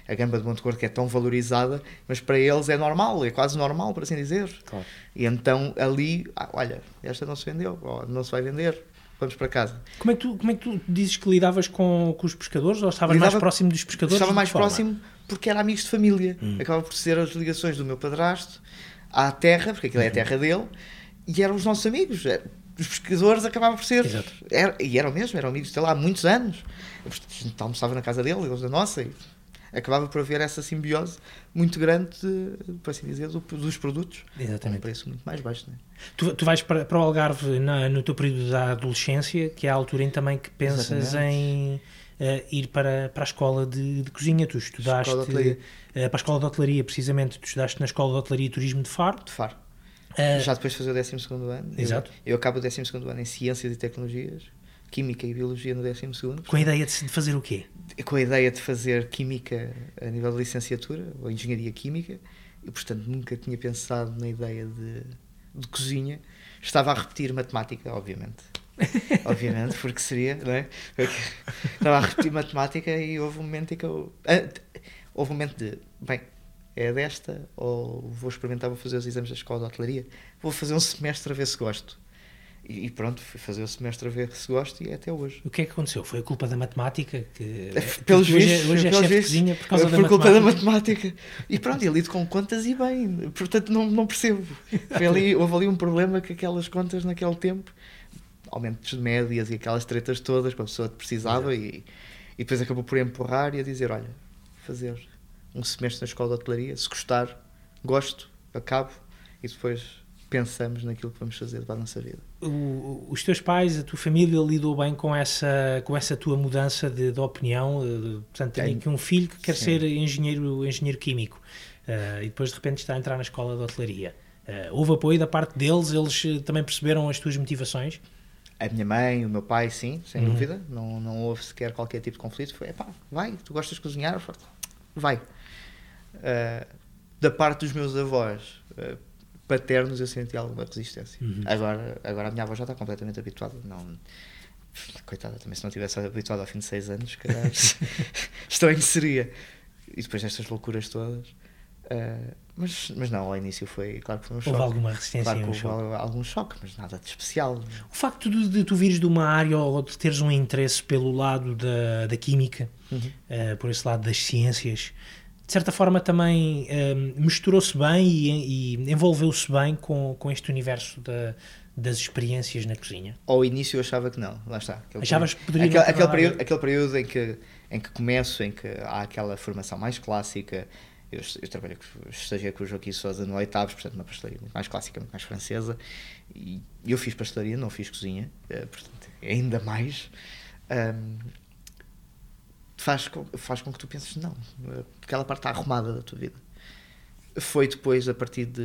a gamba de Monte Gordo que é tão valorizada, mas para eles é normal, é quase normal, por assim dizer. Claro. E então ali, ah, olha, esta não se vendeu, não se vai vender, vamos para casa. Como é que tu, como é que tu dizes que lidavas com, com os pescadores ou estavas Lidava, mais próximo dos pescadores? Estava mais forma? próximo porque era amigos de família. Hum. Acaba por ser as ligações do meu padrasto à terra, porque aquilo é a terra dele, e eram os nossos amigos. É, os pescadores acabavam por ser. Era, e eram mesmo, eram amigos dele há muitos anos. A gente almoçava na casa dele, eles da nossa. E, acabava por haver essa simbiose muito grande, de, por assim dizer, do, dos produtos. Exatamente. Um preço muito mais baixo. Não é? tu, tu vais para, para o Algarve na, no teu período da adolescência, que é a altura em também que pensas Exatamente. em uh, ir para, para a escola de, de cozinha. Tu estudaste Escola de hotelaria. uh, para a escola de hotelaria, precisamente. Tu estudaste na escola de hotelaria e turismo de Faro. De Faro. Uh, Já depois de fazer o 12 ano. eu- Exato. Eu, acabo o 12 ano em Ciências e Tecnologias, Química e Biologia no 12 com a ideia de fazer o quê? com a ideia de fazer Química a nível de licenciatura, ou Engenharia Química, e portanto nunca tinha pensado na ideia de, de cozinha. Estava a repetir matemática, obviamente. obviamente, porque seria, não é? Porque Estava a repetir matemática e houve um momento em que eu. ah, houve um momento de, bem, é desta, ou vou experimentar, vou fazer os exames da escola de hotelaria, vou fazer um semestre a ver se gosto. E, pronto, fui fazer o semestre a ver se gosto e é até hoje. O que é que aconteceu? Foi a culpa da matemática? Que, Pelos que hoje, vistos, é- hoje é pelos vistos, por causa por da culpa da matemática. E pronto, eu lido com contas e bem, portanto não, não percebo. Foi ali, houve ali um problema com aquelas contas naquele tempo, aumentos de médias e aquelas tretas todas que a pessoa precisava e, e depois acabou por empurrar e a dizer, olha, fazer um semestre na escola de hotelaria, se gostar, gosto, acabo e depois pensamos naquilo que vamos fazer para a nossa vida. O- os teus pais, a tua família lidou bem com essa, com essa tua mudança de, de opinião? eh, de- portanto, tem aqui um filho que quer Sim. ser engenheiro, engenheiro químico eh, e depois de repente está a entrar na escola de hotelaria. Eh, houve apoio da parte deles? Eles também perceberam as tuas motivações? A minha mãe, o meu pai, sim, sem Uhum. dúvida. Não, não houve sequer qualquer tipo de conflito. Foi, pá, vai, tu gostas de cozinhar? Vai. Ah, da parte dos meus avós ah, paternos, eu senti alguma resistência. Uhum. Agora, agora a minha avó já está completamente habituada. Não, coitada, também se não tivesse habituado ao fim de seis anos, calhar estranho seria. E depois destas loucuras todas. ah, mas, mas não, ao início foi, claro que foi um choque. Houve alguma resistência? Claro um houve choque? algum choque, mas nada de especial. O facto de, de tu vires de uma área ou de teres um interesse pelo lado da, da química, Uhum. eh, por esse lado das ciências, de certa forma também eh, misturou-se bem e, e envolveu-se bem com, com este universo da- das experiências na cozinha. Ao início eu achava que não, lá está. Aquele Achavas que poderia aquele, aquele, período, aquele período em que, em que começo, em que há aquela formação mais clássica. Eu, eu trabalhei, com- estagiei com o Joaquim Sousa no Oitavos, portanto, uma pastelaria muito mais clássica, muito mais francesa. E eu fiz pastelaria, não fiz cozinha, eh, portanto, ainda mais. Ahm, faz, com, faz com que tu penses, não, aquela parte está arrumada da tua vida. Foi depois, a partir de,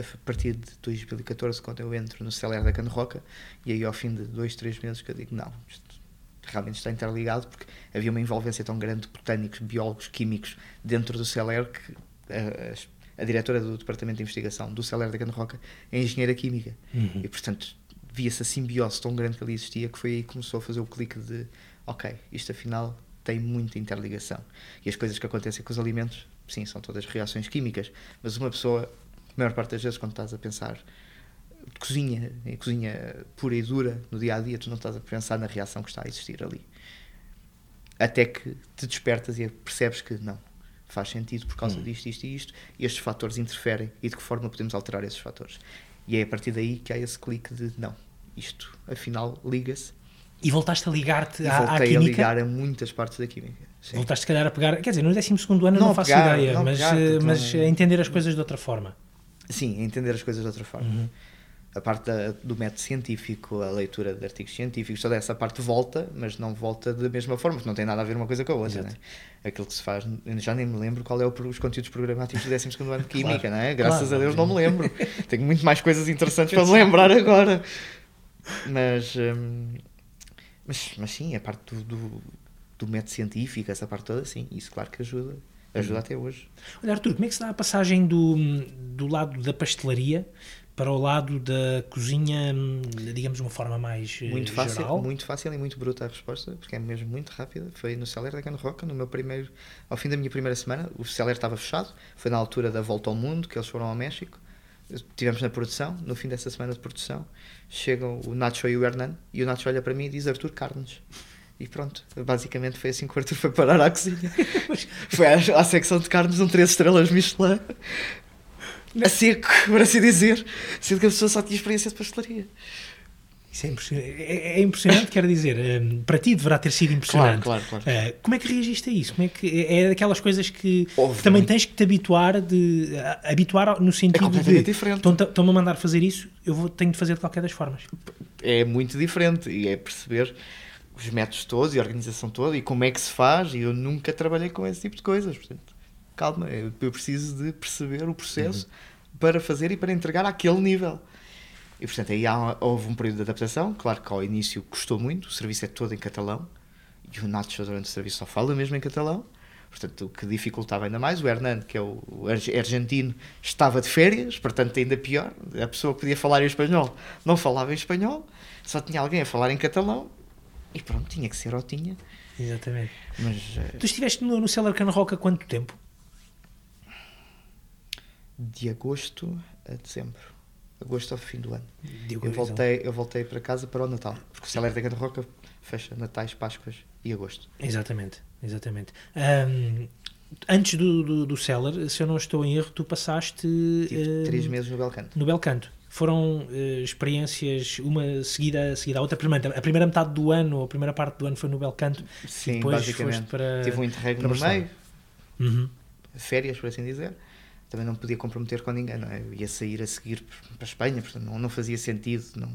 a partir de 2014, quando eu entro no Celer da Cano Roca, e aí ao fim de dois, três meses que eu digo, não, isto realmente está interligado, porque havia uma envolvência tão grande de botânicos, biólogos, químicos dentro do Celer que a, a- a diretora do Departamento de Investigação do Celer da Cano Roca é engenheira química. Uhum. E portanto via-se a simbiose tão grande que ali existia que foi aí que começou a fazer o clique de ok, isto afinal tem muita interligação. E as coisas que acontecem com os alimentos, sim, são todas reações químicas, mas uma pessoa, a maior parte das vezes, quando estás a pensar cozinha, em cozinha pura e dura, no dia a dia, tu não estás a pensar na reação que está a existir ali. Até que te despertas e percebes que não, faz sentido por causa Hum. disto, isto e isto, e estes fatores interferem e de que forma podemos alterar esses fatores. E é a partir daí que há esse clique de não, isto afinal liga-se E voltaste a ligar-te à, à voltei a química? ligar a muitas partes da química. Sim. Voltaste, se calhar, a pegar. Quer dizer, no 12 ano não, Não faço pegar, ideia, não mas, pegar, eh, mas a entender as coisas de outra forma. Sim, entender as coisas de outra forma. Uhum. A parte da- do método científico, a leitura de artigos científicos, toda essa parte volta, mas não volta da mesma forma, porque não tem nada a ver uma coisa com a outra. Né? Aquilo que se faz, já nem me lembro qual é o, os conteúdos programáticos do 12 ano de Química, Claro, não é? Graças claro. a Deus não me lembro. Tenho muito mais coisas interessantes para me lembrar agora. Mas, hum, mas, mas sim, a parte do, do, do método científico, essa parte toda, sim, isso claro que ajuda. Ajuda Uhum. até hoje. Olha, Artur, como é que se dá a passagem do, do lado da pastelaria para o lado da cozinha, digamos, de uma forma mais eh, Muito fácil, geral? muito fácil e muito bruta a resposta, porque é mesmo muito rápida. Foi no Celer da Cano Roca, no meu primeiro, ao fim da minha primeira semana, o Celer estava fechado, foi na altura da volta ao mundo, que eles foram ao México. Estivemos na produção, no fim dessa semana de produção, chegam o Nacho e o Hernan, e o Nacho olha para mim e diz Arthur Carnes. E pronto, basicamente foi assim que o Arthur foi parar à cozinha. foi à, à secção de carnes, um 3 estrelas Michelin, a seco, por assim dizer, sendo que a pessoa só tinha experiência de pastelaria. Isso é impressionante, é, é impressionante quero dizer, um, para ti deverá ter sido impressionante. Claro, claro, claro. Uh, como é que reagiste a isso? Como é, que, é daquelas coisas que, que também tens que te habituar, de, uh, habituar no sentido é completamente de diferente. estão-me a mandar fazer isso, eu vou, tenho de fazer de qualquer das formas. É muito diferente e é perceber os métodos todos e a organização toda e como é que se faz e eu nunca trabalhei com esse tipo de coisas, portanto, calma, eu, eu preciso de perceber o processo uhum. para fazer e para entregar àquele nível. E portanto aí há, houve um período de adaptação, claro que ao início custou muito, o serviço é todo em catalão e o Nacho durante o serviço só fala mesmo em catalão, portanto o que dificultava ainda mais, o Hernando, que é o argentino, estava de férias, portanto ainda pior, a pessoa que podia falar em espanhol não falava em espanhol, só tinha alguém a falar em catalão e pronto, tinha que ser ou tinha. Exatamente. Mas, uh... Tu estiveste no, no Cellar Can Rock há quanto tempo? De agosto a dezembro. Agosto ao fim do ano. Eu voltei, eu voltei para casa para o Natal, porque o Cellar da Can Roca fecha Natais, Páscoas e Agosto. Exatamente, exatamente. Um, antes do, do, do Cellar, se eu não estou em erro, tu passaste. Tive um, três meses no Belcanto. No Belcanto foram uh, experiências, uma seguida, seguida a outra. Primeiro, a primeira metade do ano, a primeira parte do ano foi no Belcanto. Sim, depois basicamente. Para, Tive um interregno no meio, uhum. férias, por assim dizer. Também não podia comprometer com ninguém, não é? Eu ia sair a seguir para a Espanha, portanto não, não fazia sentido, não,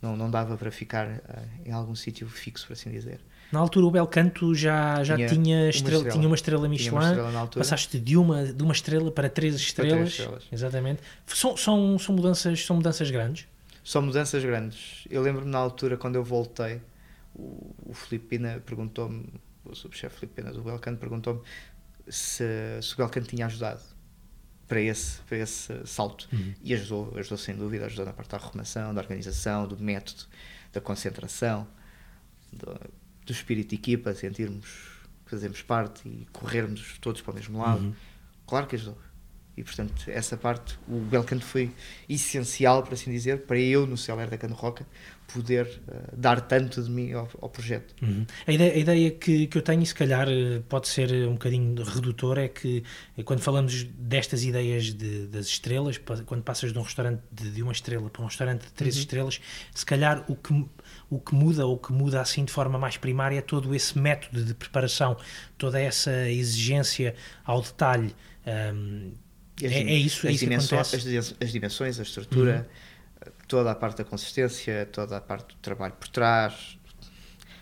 não, não dava para ficar uh, em algum sítio fixo, por assim dizer. Na altura o Belcanto já, já tinha, tinha, estrela, uma tinha uma estrela Michelin, uma estrela passaste de uma, de uma estrela para três estrelas, para três estrelas. exatamente. São, são, são, mudanças, são mudanças grandes? São mudanças grandes. Eu lembro-me na altura, quando eu voltei, o, o Filipina perguntou-me, o subchefe Filipina do Belcanto perguntou-me se, se o Belcanto tinha ajudado para esse, para esse salto. Uhum. E ajudou, ajudou sem dúvida, ajudou na parte da arrumação, da organização, do método, da concentração, do, do espírito de equipa, sentirmos que fazemos parte e corrermos todos para o mesmo lado. Uhum. Claro que ajudou. E portanto, essa parte, o Belcanto foi essencial, por assim dizer, para eu, no Celer da Cano Roca, poder uh, dar tanto de mim ao, ao projeto. Uhum. A ideia, a ideia que, que eu tenho, e se calhar eh, pode ser um bocadinho redutor, é que eh, quando falamos destas ideias de, das estrelas, quando passas de um restaurante de, de uma estrela para um restaurante de três uhum. estrelas, se calhar o que o que muda, ou que muda assim de forma mais primária, é todo esse método de preparação, toda essa exigência ao detalhe. Um, é, é, isso, é isso dimensões, as, as, dimensões, a estrutura, uhum. Toda a parte da consistência, toda a parte do trabalho por trás,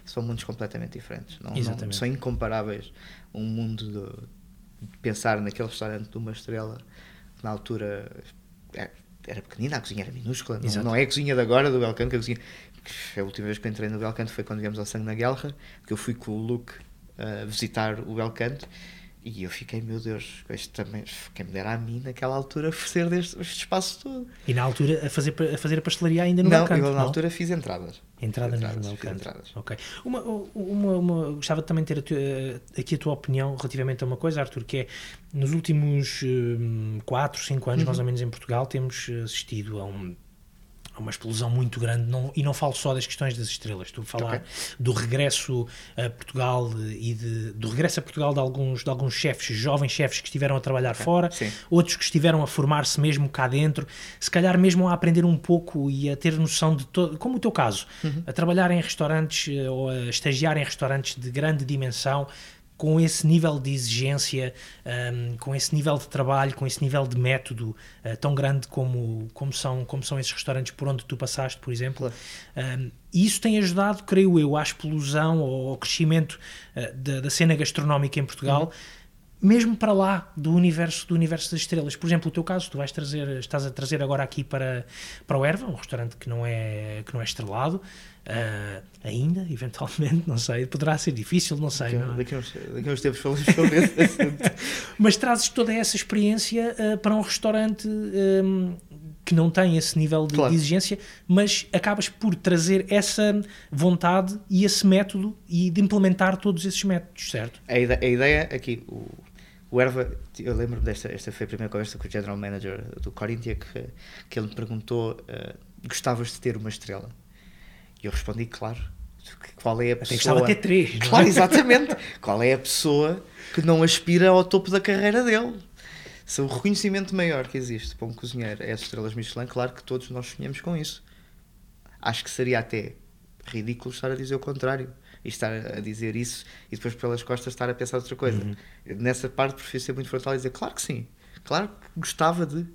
são mundos completamente diferentes. Não, não são incomparáveis. Um mundo de, de, pensar naquele restaurante de uma estrela, que na altura é, era pequenina, a cozinha era minúscula, não, não, é a cozinha de agora do Belcanto, a cozinha a última vez que entrei no Belcanto foi quando viemos ao Sangue na Guerra, que eu fui com o Luke uh, visitar o Belcanto e eu fiquei, meu Deus, este também, quem me dera a mim naquela altura oferecer deste, este espaço todo. E na altura a fazer, a fazer a pastelaria ainda no não, Belcanto? Eu na não, altura fiz entradas. Entradas, entradas no Belcanto. entradas. Ok. Uma, uma, uma, gostava também de ter a tua, aqui a tua opinião relativamente a uma coisa, Arthur, que é nos últimos 4, um, 5 anos, uhum. mais ou menos em Portugal, temos assistido a um uma explosão muito grande, não, e não falo só das questões das estrelas, estou a falar okay. do regresso a Portugal e de, do regresso a Portugal de alguns, de alguns chefes, jovens chefes que estiveram a trabalhar okay. fora, Sim. outros que estiveram a formar-se mesmo cá dentro, se calhar mesmo a aprender um pouco e a ter noção de todo, como o teu caso, uhum. a trabalhar em restaurantes eh, ou a estagiar em restaurantes de grande dimensão, com esse nível de exigência, um, com esse nível de trabalho, com esse nível de método uh, tão grande como, como, são, como são esses restaurantes por onde tu passaste, por exemplo. Um, isso tem ajudado, creio eu, à explosão ou ao crescimento uh, da, da, cena gastronómica em Portugal. Uhum mesmo para lá do universo do universo das estrelas. Por exemplo, o teu caso, tu vais trazer, estás a trazer agora aqui para, para o Erva, um restaurante que não é que não é estrelado, uh, ainda, eventualmente, não sei, poderá ser difícil, não sei. Daqui, não é? daqui, uns, daqui uns tempos falamos sobre esse assunto. Mas trazes toda essa experiência uh, para um restaurante um, que não tem esse nível de, claro. de, exigência, mas acabas por trazer essa vontade e esse método e de implementar todos esses métodos, certo? A ideia, a ideia aqui, o, o Erva, eu lembro desta, esta foi a primeira conversa com o General Manager do Corinthians, que, que ele me perguntou, uh, gostavas de ter uma estrela? E eu respondi, claro, qual é a pessoa... Até de ter três. Claro, exatamente. qual é a pessoa que não aspira ao topo da carreira dele? Se o reconhecimento maior que existe para um cozinheiro é as estrelas Michelin, claro que todos nós sonhamos com isso. Acho que seria até ridículo estar a dizer o contrário e estar a dizer isso e depois pelas costas estar a pensar outra coisa. Uhum. Nessa parte prefiro ser muito frontal e dizer claro que sim, claro que gostava de.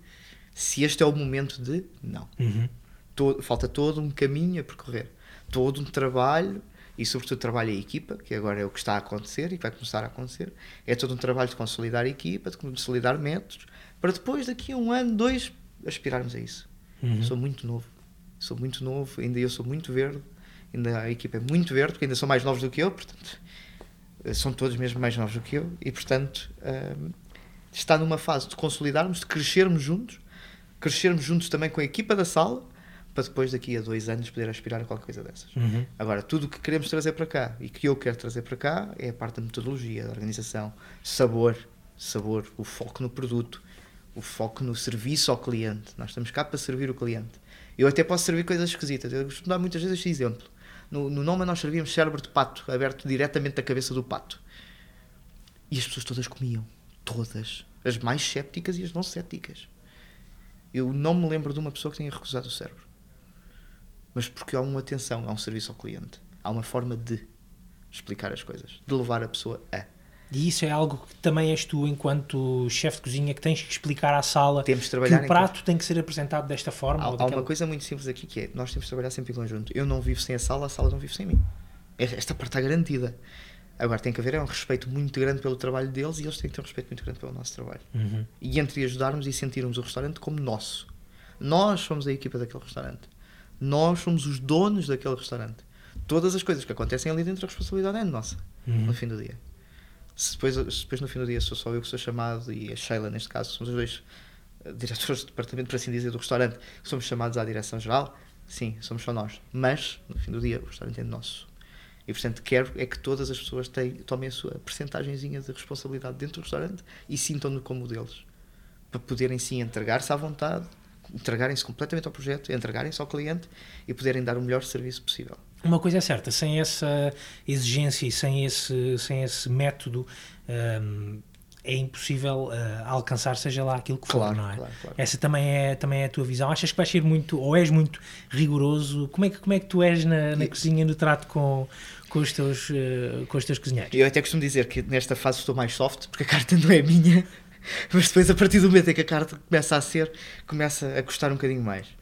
Se este é o momento de, não. Uhum. Todo, falta todo um caminho a percorrer, todo um trabalho e sobretudo trabalho em equipa, que agora é o que está a acontecer e que vai começar a acontecer. É todo um trabalho de consolidar a equipa, de consolidar métodos, para depois, daqui a um ano, dois, aspirarmos a isso. Uhum. Sou muito novo, sou muito novo, ainda eu sou muito verde, ainda a equipa é muito verde, porque ainda são mais novos do que eu, portanto, são todos mesmo mais novos do que eu, e portanto, um, está numa fase de consolidarmos, de crescermos juntos, crescermos juntos também com a equipa da sala, para depois, daqui a dois anos, poder aspirar a qualquer coisa dessas. Uhum. Agora, tudo o que queremos trazer para cá e que eu quero trazer para cá é a parte da metodologia, da organização, sabor, sabor, o foco no produto, o foco no serviço ao cliente. Nós estamos cá para servir o cliente. Eu até posso servir coisas esquisitas. Eu costumo dar muitas vezes este exemplo. No, no nome nós servíamos cérebro de pato, aberto diretamente da cabeça do pato. E as pessoas todas comiam. Todas. As mais céticas e as não céticas. Eu não me lembro de uma pessoa que tenha recusado o cérebro. Mas porque há uma atenção, há um serviço ao cliente. Há uma forma de explicar as coisas. De levar a pessoa a. E isso é algo que também és tu, enquanto chefe de cozinha, que tens que explicar à sala temos de trabalhar que o prato tem que ser apresentado desta forma. Há, há daquela... uma coisa muito simples aqui que é: nós temos de trabalhar sempre em conjunto. Eu não vivo sem a sala, a sala não vive sem mim. Esta parte está garantida. Agora tem que haver é um respeito muito grande pelo trabalho deles e eles têm que ter um respeito muito grande pelo nosso trabalho. Uhum. E entre ajudarmos e sentirmos o restaurante como nosso. Nós somos a equipa daquele restaurante. Nós somos os donos daquele restaurante. Todas as coisas que acontecem ali dentro, a responsabilidade é nossa, uhum. no fim do dia se depois, se depois no fim do dia sou só eu que sou chamado e a Sheila, neste caso, somos os dois eh, diretores de departamento, por assim dizer, do restaurante, que somos chamados à direção-geral, sim, somos só nós. Mas, no fim do dia, o restaurante é nosso. E, portanto, quero é que todas as pessoas tenham, tomem a sua percentagemzinha de responsabilidade dentro do restaurante e sintam-no como deles. Para poderem, sim, entregar-se à vontade, entregarem-se completamente ao projeto, entregarem-se ao cliente e poderem dar o melhor serviço possível. Uma coisa é certa, sem essa exigência e sem esse, sem esse método um, é impossível uh, alcançar seja lá aquilo que claro, for, não é? Claro, claro. Essa também é, também é a tua visão. Achas que vais ser muito, ou és muito rigoroso? Como é que, como é que tu és na, na cozinha, no trato com, com, os teus, uh, com os teus cozinheiros? Eu até costumo dizer que nesta fase estou mais soft, porque a carta não é minha, mas depois a partir do momento em que a carta começa a ser, começa a custar um bocadinho mais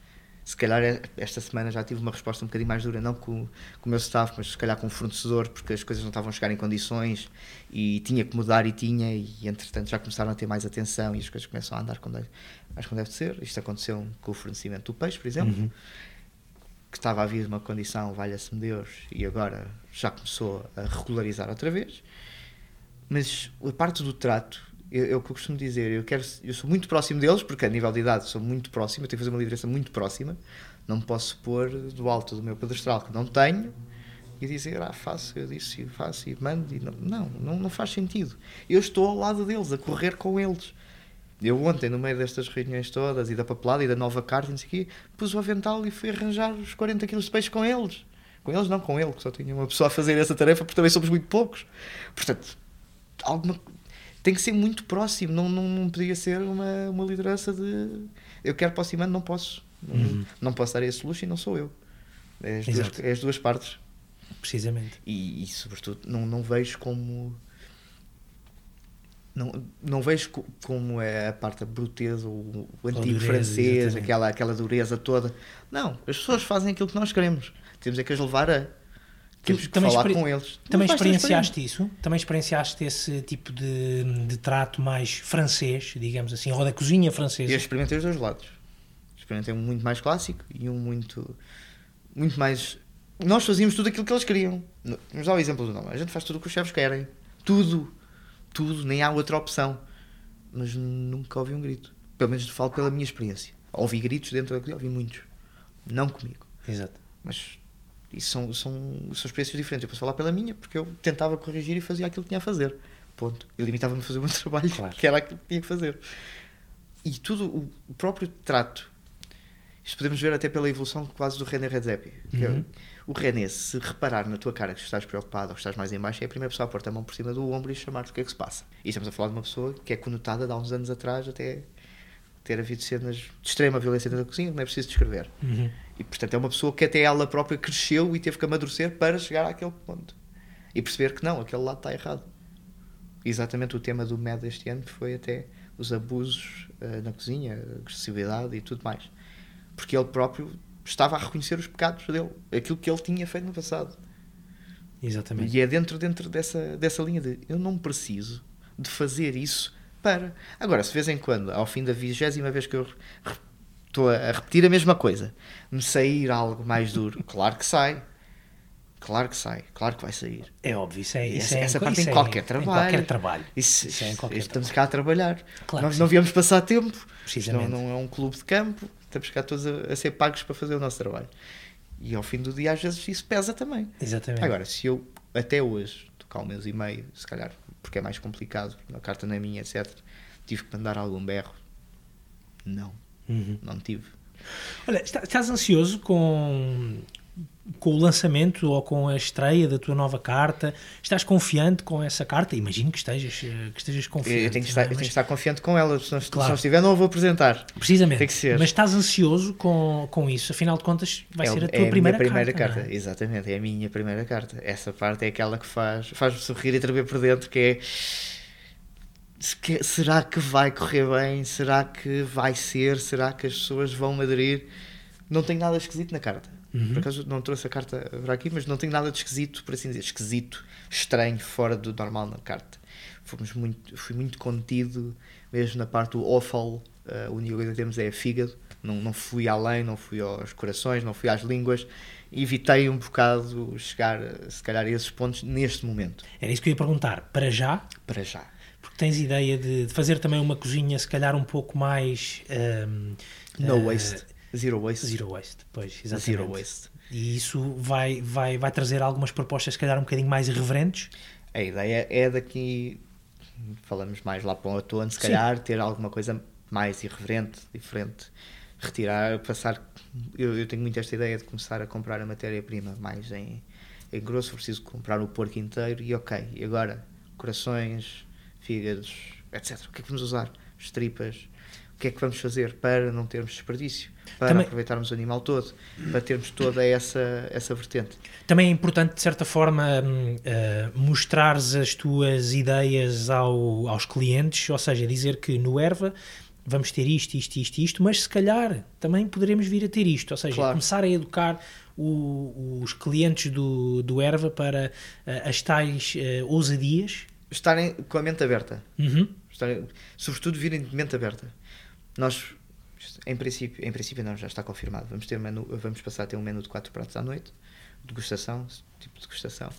se calhar é, esta semana já tive uma resposta um bocadinho mais dura, não com, com o meu staff, mas se calhar com o fornecedor, porque as coisas não estavam a chegar em condições e tinha que mudar e tinha, e entretanto já começaram a ter mais atenção e as coisas começam a andar como deve, mais como deve ser. Isto aconteceu com o fornecimento do peixe, por exemplo, uhum. que estava a vir uma condição, valha-se-me Deus, e agora já começou a regularizar outra vez. Mas a parte do trato é o que eu costumo dizer, eu, quero, eu sou muito próximo deles, porque a nível de idade sou muito próximo, eu tenho que fazer uma liderança muito próxima, não me posso pôr do alto do meu pedestral, que não tenho, e dizer, ah, faço, eu disse, faço, e mando, e não, não, não, não faz sentido. Eu estou ao lado deles, a correr com eles. Eu ontem, no meio destas reuniões todas, e da papelada, e da nova carta, e não sei o quê, pus o avental e fui arranjar os 40 quilos de peixe com eles. Com eles não, com ele, que só tinha uma pessoa a fazer essa tarefa, porque também somos muito poucos. Portanto, alguma, tem que ser muito próximo, não, não, não podia ser uma, uma liderança de eu quero aproximar, não posso. Uhum. Não, não posso dar esse luxo e não sou eu. É as, duas, é as duas partes. Precisamente. E, e, sobretudo, não, não vejo como. Não, não vejo como é a parte da bruteza, o, o antigo dureza, francês, aquela, aquela dureza toda. Não, as pessoas fazem aquilo que nós queremos. Temos é que as levar a temos que também falar com eles. Também experienciaste isso? Também experienciaste esse tipo de, de trato mais francês, digamos assim, ou da cozinha francesa? Eu experimentei os dois lados. Experimentei um muito mais clássico e um muito, muito mais. Nós fazíamos tudo aquilo que eles queriam. Vamos dar o exemplo do nome. A gente faz tudo o que os chefes querem. Tudo. Tudo. Nem há outra opção. Mas nunca ouvi um grito. Pelo menos falo pela minha experiência. Ouvi gritos dentro da cozinha, ouvi muitos. Não comigo. Exato. Mas isso são, são, são experiências diferentes. Eu posso falar pela minha, porque eu tentava corrigir e fazia aquilo que tinha a fazer. Ponto. Eu limitava-me a fazer o meu trabalho, claro. que era aquilo que tinha que fazer. E tudo, o, próprio trato, isto podemos ver até pela evolução quase do René Redzepi. É uhum. o René, se reparar na tua cara que estás preocupado ou que estás mais em baixo, é a primeira pessoa a pôr a mão por cima do ombro e chamar-te o que é que se passa. E estamos a falar de uma pessoa que é conotada de há uns anos atrás até ter havido cenas de extrema violência dentro da cozinha, não é preciso descrever. Uhum. E portanto é uma pessoa que até ela própria cresceu e teve que amadurecer para chegar àquele ponto. E perceber que não, aquele lado está errado. Exatamente o tema do MED este ano foi até os abusos uh, na cozinha, agressividade e tudo mais. Porque ele próprio estava a reconhecer os pecados dele, aquilo que ele tinha feito no passado. Exatamente. E é dentro, dentro dessa, dessa linha de eu não preciso de fazer isso para. Agora, se de vez em quando, ao fim da vigésima vez que eu estou a repetir a mesma coisa, me sair algo mais duro, claro que sai. Claro que sai, claro que vai sair. É óbvio, isso é, isso essa, é essa parte isso em é qualquer em, trabalho. Em qualquer trabalho. Isso, Isso é em qualquer estamos cá a trabalhar. Claro Nós não viemos passar tempo. Precisamente. não, não é um clube de campo. Estamos cá todos a, a ser pagos para fazer o nosso trabalho. E ao fim do dia, às vezes, isso pesa também. Exatamente. Agora, se eu até hoje, cá um mês e meio, se calhar, porque é mais complicado, a carta não é minha, etc., tive que mandar algum berro. Não, Uhum. não tive. Olha, está- estás ansioso com, com o lançamento ou com a estreia da tua nova carta? Estás confiante com essa carta? Imagino que estejas, eh, que estejas confiante. Eu tenho que, estar, é? eu tenho que Mas- estar confiante com ela, se não, se Claro. não estiver, não a vou apresentar. Precisamente. Tem que ser. Mas estás ansioso com, com isso? Afinal de contas, vai é, ser a tua é primeira, minha primeira carta. carta. é? Exatamente, é a minha primeira carta. Essa parte é aquela que faz, faz-me sorrir e tremer por dentro, que é se que- será que vai correr bem? Será que vai ser? Será que as pessoas vão aderir? Não tenho nada esquisito na carta. Uhum. Por acaso não trouxe a carta para aqui, mas não tenho nada de esquisito, por assim dizer, esquisito, estranho, fora do normal na carta. Fomos muito, fui muito contido, mesmo na parte do offal, a única coisa que temos é fígado. Não, não fui além, não fui aos corações, não fui às línguas. Evitei um bocado chegar, se calhar, a esses pontos neste momento, Era isso que eu ia perguntar. Para já, para já. Porque tens ideia de, de fazer também uma cozinha, se calhar, um pouco mais. ehm, No eh, waste, zero waste. Zero waste, pois, exatamente. Zero waste. E isso vai, vai, vai trazer algumas propostas, se calhar, um bocadinho mais irreverentes. A ideia é daqui, falamos mais lá para o outono, se Sim. calhar, ter alguma coisa mais irreverente, diferente. Retirar, passar. Eu, eu tenho muito esta ideia de começar a comprar a matéria-prima mais em, em grosso. Preciso comprar o porco inteiro e ok. E agora, corações, fígados, etc. O que é que vamos usar? As tripas. O que é que vamos fazer para não termos desperdício? Para Também- aproveitarmos o animal todo? Para termos toda essa, essa vertente? Também é importante, de certa forma, eh, mostrares as tuas ideias ao- aos clientes, ou seja, dizer que no Erva vamos ter isto, isto, isto, isto, mas se calhar também poderemos vir a ter isto, ou seja, Claro. começar a educar o- os clientes do, do Erva para eh, as tais eh, ousadias. Estarem com a mente aberta. Uhum. Estarem- sobretudo virem de mente aberta. Nós, em princípio, em princípio não, já está confirmado. Vamos, ter menu, vamos passar a ter um menu de quatro pratos à noite, degustação, tipo de degustação.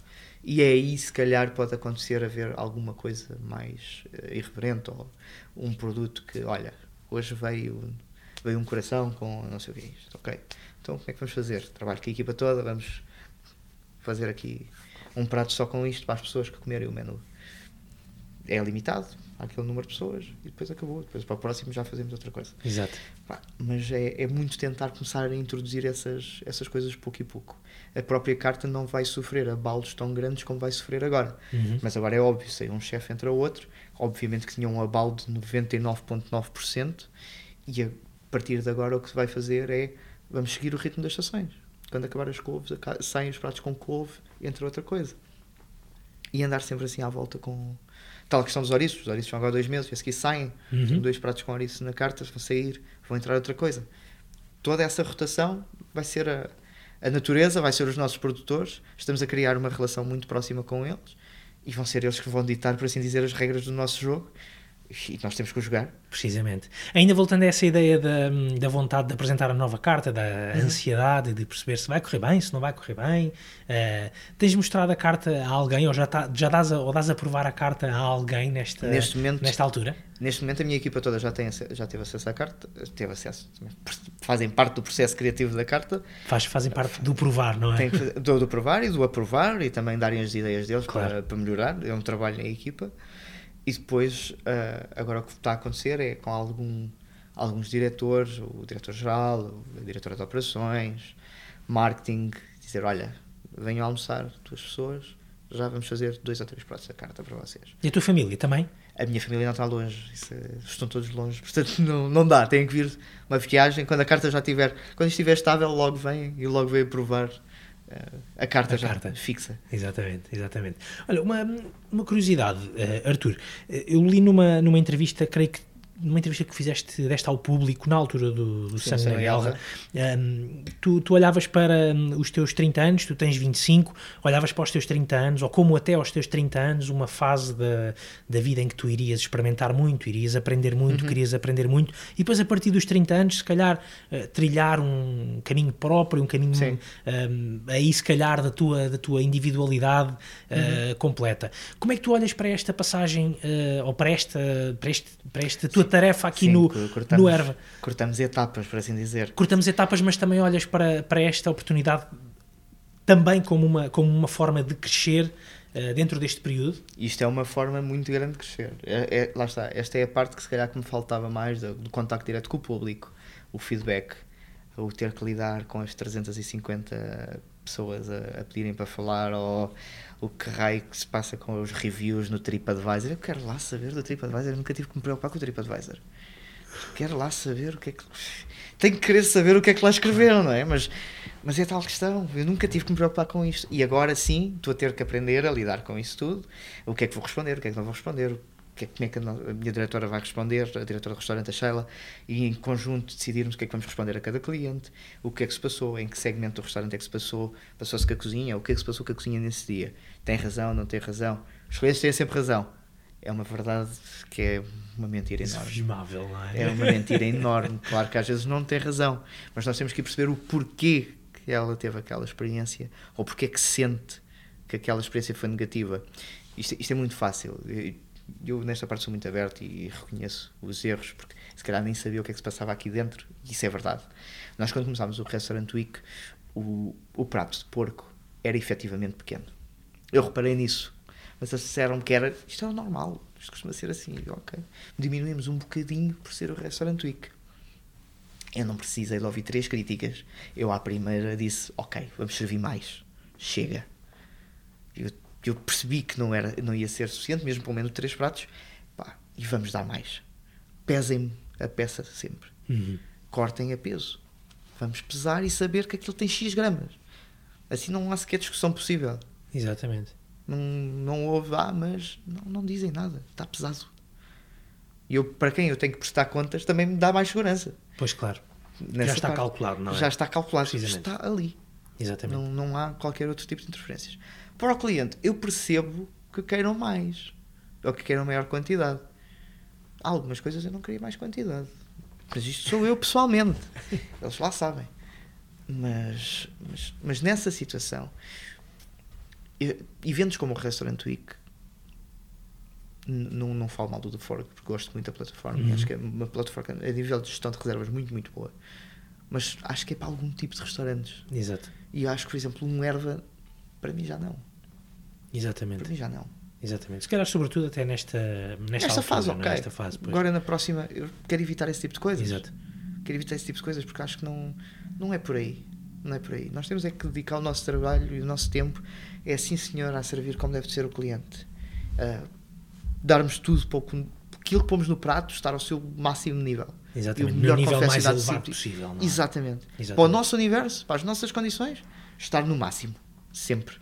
E é aí, se calhar, pode acontecer haver alguma coisa mais eh, irreverente ou um produto que, olha, hoje veio, veio um coração com não sei o que é isto. Ok, então como é que vamos fazer? Trabalho com a equipa toda, vamos fazer aqui um prato só com isto para as pessoas que comerem o menu é limitado àquele número de pessoas e depois acabou. Depois para o próximo já fazemos outra coisa. Exato. Mas é, é muito tentar começar a introduzir essas, essas coisas pouco e pouco. A própria carta não vai sofrer abalos tão grandes como vai sofrer agora. Uhum. Mas agora é óbvio, se um chefe entra outro, obviamente que tinha um abalo de 99,9% e a partir de agora o que se vai fazer é vamos seguir o ritmo das estações. Quando acabar as couves, saem os pratos com couve, entra outra coisa. E andar sempre assim à volta com. Tal questão dos ouriços. Os ouriços vão agora dois meses, e a seguir saem. Uhum. Dois pratos com ouriços na carta, vão sair, vão entrar outra coisa. Toda essa rotação vai ser a, a natureza, vai ser os nossos produtores. Estamos a criar uma relação muito próxima com eles e vão ser eles que vão ditar, por assim dizer, as regras do nosso jogo. E nós temos que o jogar. Precisamente. Ainda voltando a essa ideia da, da vontade de apresentar a nova carta, da Uhum. ansiedade de perceber se vai correr bem, se não vai correr bem, eh, tens mostrado a carta a alguém ou já, tá, já dás, a, ou dás a provar a carta a alguém nesta, Neste momento- nesta altura? Neste momento, a minha equipa toda já, tem, já teve acesso à carta, teve acesso, fazem parte do processo criativo da carta. Faz, fazem parte do provar, não é? Fazer- do, do provar e do aprovar e também darem as ideias deles Claro. para, para melhorar. É um trabalho em equipa. E depois, ah, agora o que está a acontecer é com algum, alguns diretores, o diretor-geral, a diretora de operações, marketing, dizer: olha, venham almoçar duas pessoas, já vamos fazer dois ou três pratos da carta para vocês. E a tua família também? A minha família não está longe, isso, é, estão todos longe, portanto não, não dá, tem que vir uma viagem. Quando a carta já estiver, quando estiver estável, logo vem e logo vem provar a carta a já carta. fixa. Exatamente, exatamente. Olha, uma, uma curiosidade, uh, Arthur, eu li numa, numa entrevista, creio que numa entrevista que fizeste, deste ao público na altura do, do na Guerra, um, tu, tu olhavas para um, os teus 30 anos, tu tens 25, olhavas para os teus 30 anos, ou como até aos teus 30 anos, uma fase da, da vida em que tu irias experimentar muito, irias aprender muito, uhum. querias aprender muito, e depois a partir dos 30 anos, se calhar, uh, trilhar um caminho próprio, um caminho um, aí se calhar da tua, da tua individualidade uh, uhum. completa. Como é que tu olhas para esta passagem, uh, ou para esta, para, este, para esta tua tarefa aqui Sim, no, cortamos, no Erva. Cortamos etapas, por assim dizer. Cortamos etapas, mas também olhas para, para esta oportunidade também como uma, como uma forma de crescer uh, dentro deste período? Isto é uma forma muito grande de crescer. É, é, lá está, esta é a parte que se calhar que me faltava mais do, do contacto direto com o público, o feedback, o ter que lidar com as 350 pessoas a, a pedirem para falar ou o que raio que se passa com os reviews no TripAdvisor. Eu quero lá saber do TripAdvisor, eu nunca tive que me preocupar com o TripAdvisor. Quero lá saber o que é que. Tenho que querer saber o que é que lá escreveram, não é? Mas, mas é tal questão. Eu nunca tive que me preocupar com isto. E agora sim, estou a ter que aprender a lidar com isso tudo. O que é que vou responder, o que é que não vou responder, que, como é que a minha diretora vai responder, a diretora do restaurante, a Sheila, e em conjunto decidirmos o que é que vamos responder a cada cliente, o que é que se passou, em que segmento do restaurante é que se passou, passou-se com a cozinha, o que é que se passou com a cozinha nesse dia. Tem razão, não tem razão. Os clientes têm sempre razão. É uma verdade que é uma mentira enorme. não é? É uma mentira enorme. Claro que às vezes não tem razão, mas nós temos que perceber o porquê que ela teve aquela experiência ou porquê que sente que aquela experiência foi negativa. Isto, isto é muito fácil eu nesta parte sou muito aberto e reconheço os erros, porque se calhar nem sabia o que é que se passava aqui dentro, e isso é verdade. Nós, quando começámos o Restaurant Week, o, o prato de porco era efetivamente pequeno. Eu reparei nisso, mas disseram-me que era, isto era normal, isto costuma ser assim, ok. Diminuímos um bocadinho por ser o Restaurant Week. Eu não precisei de ouvir três críticas. Eu, à primeira, disse: Ok, vamos servir mais. Chega. Eu eu percebi que não, era, não ia ser suficiente, mesmo pelo menos três pratos, pá, e vamos dar mais. Pesem-me a peça sempre. Uhum. Cortem a peso. Vamos pesar e saber que aquilo tem X gramas. Assim não há sequer discussão possível. Exatamente. Não, não houve, ah, mas não, não dizem nada. Está pesado. E eu, para quem eu tenho que prestar contas, também me dá mais segurança. Pois claro. Nessa já está parte, calculado, não é? Já está calculado. Está ali. Exatamente. Não, não há qualquer outro tipo de interferências. Para o cliente, eu percebo que queiram mais ou que queiram maior quantidade. algumas coisas eu não queria mais quantidade. Mas isto sou eu pessoalmente. Eles lá sabem. Mas, mas, mas nessa situação, eventos como o Restaurant Week, não, não falo mal do The Fork, porque gosto muito da plataforma. Uhum. Acho que é uma plataforma a nível de gestão de reservas muito, muito boa. Mas acho que é para algum tipo de restaurantes. Exato. E acho que, por exemplo, um erva, para mim já não. Exatamente. Para mim já não. Exatamente. Se calhar, sobretudo, até nesta, nesta, nesta altura, fase, é? ok. Nesta fase, Agora, na próxima, eu quero evitar esse tipo de coisas. Exato. Quero evitar esse tipo de coisas porque acho que não, não é por aí. Não é por aí. Nós temos é que dedicar o nosso trabalho e o nosso tempo, é sim, senhor, a servir como deve ser o cliente. Uh, darmos tudo para o, aquilo que pomos no prato estar ao seu máximo nível. Exatamente. E o melhor no nível mais elevado possível. É? Exatamente. Exatamente. Para o nosso universo, para as nossas condições, estar no máximo. Sempre.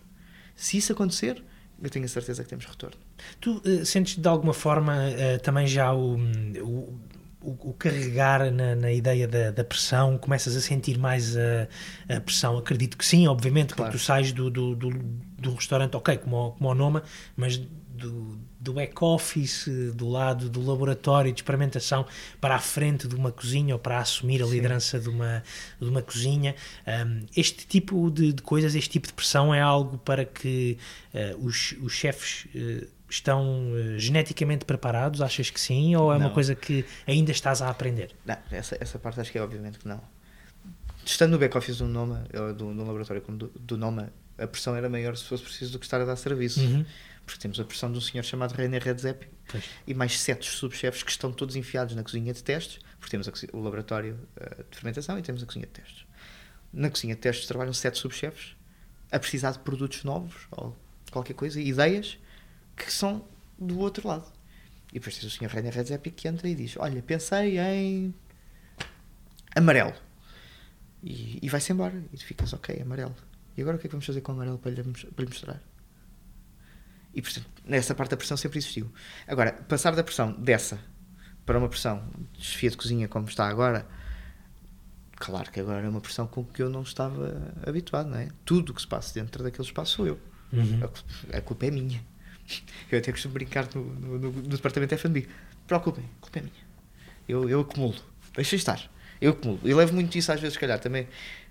Se isso acontecer, eu tenho a certeza que temos retorno. Tu uh, sentes de alguma forma uh, também já o, o, o, o carregar na, na ideia da, da, pressão? Começas a sentir mais a, a, pressão? Acredito que sim, obviamente, claro. porque tu sais do, do, do, do restaurante, ok, como, como o Noma, mas do, do back-office, do lado do laboratório de experimentação para a frente de uma cozinha ou para assumir a Sim. liderança de uma, de uma cozinha. Um, este tipo de, de, coisas, este tipo de pressão é algo para que uh, os, os chefes uh, estão uh, geneticamente preparados? Achas que sim? Ou é não. uma coisa que ainda estás a aprender? Não, essa, essa parte acho que é obviamente que não. Estando no back-office do Noma, do, do laboratório como do, do Noma, a pressão era maior se fosse preciso do que estar a dar serviço. Uhum porque temos a pressão de um senhor chamado René Redzep e mais sete subchefes que estão todos enfiados na cozinha de testes, porque temos o laboratório uh, de fermentação e temos a cozinha de testes. Na cozinha de testes trabalham sete subchefes a precisar de produtos novos ou qualquer coisa, ideias que são do outro lado. E depois tens o senhor René Redzepi que entra e diz: Olha, pensei em amarelo. E, e vai-se embora. E tu ficas, ok, amarelo. E agora o que é que vamos fazer com o amarelo para lhe, para lhe mostrar? E portanto, nessa parte da pressão sempre existiu. Agora, passar da pressão dessa para uma pressão de desfia de cozinha como está agora, claro que agora é uma pressão com que eu não estava habituado, não é? Tudo o que se passa dentro daquele espaço sou eu. Uhum. A, culpa é minha. Eu até costumo brincar no, no, no, no departamento F&B. Preocupem, a culpa é minha. Eu, eu acumulo. Deixa estar. Eu acumulo. E levo muito isso às vezes, se calhar, também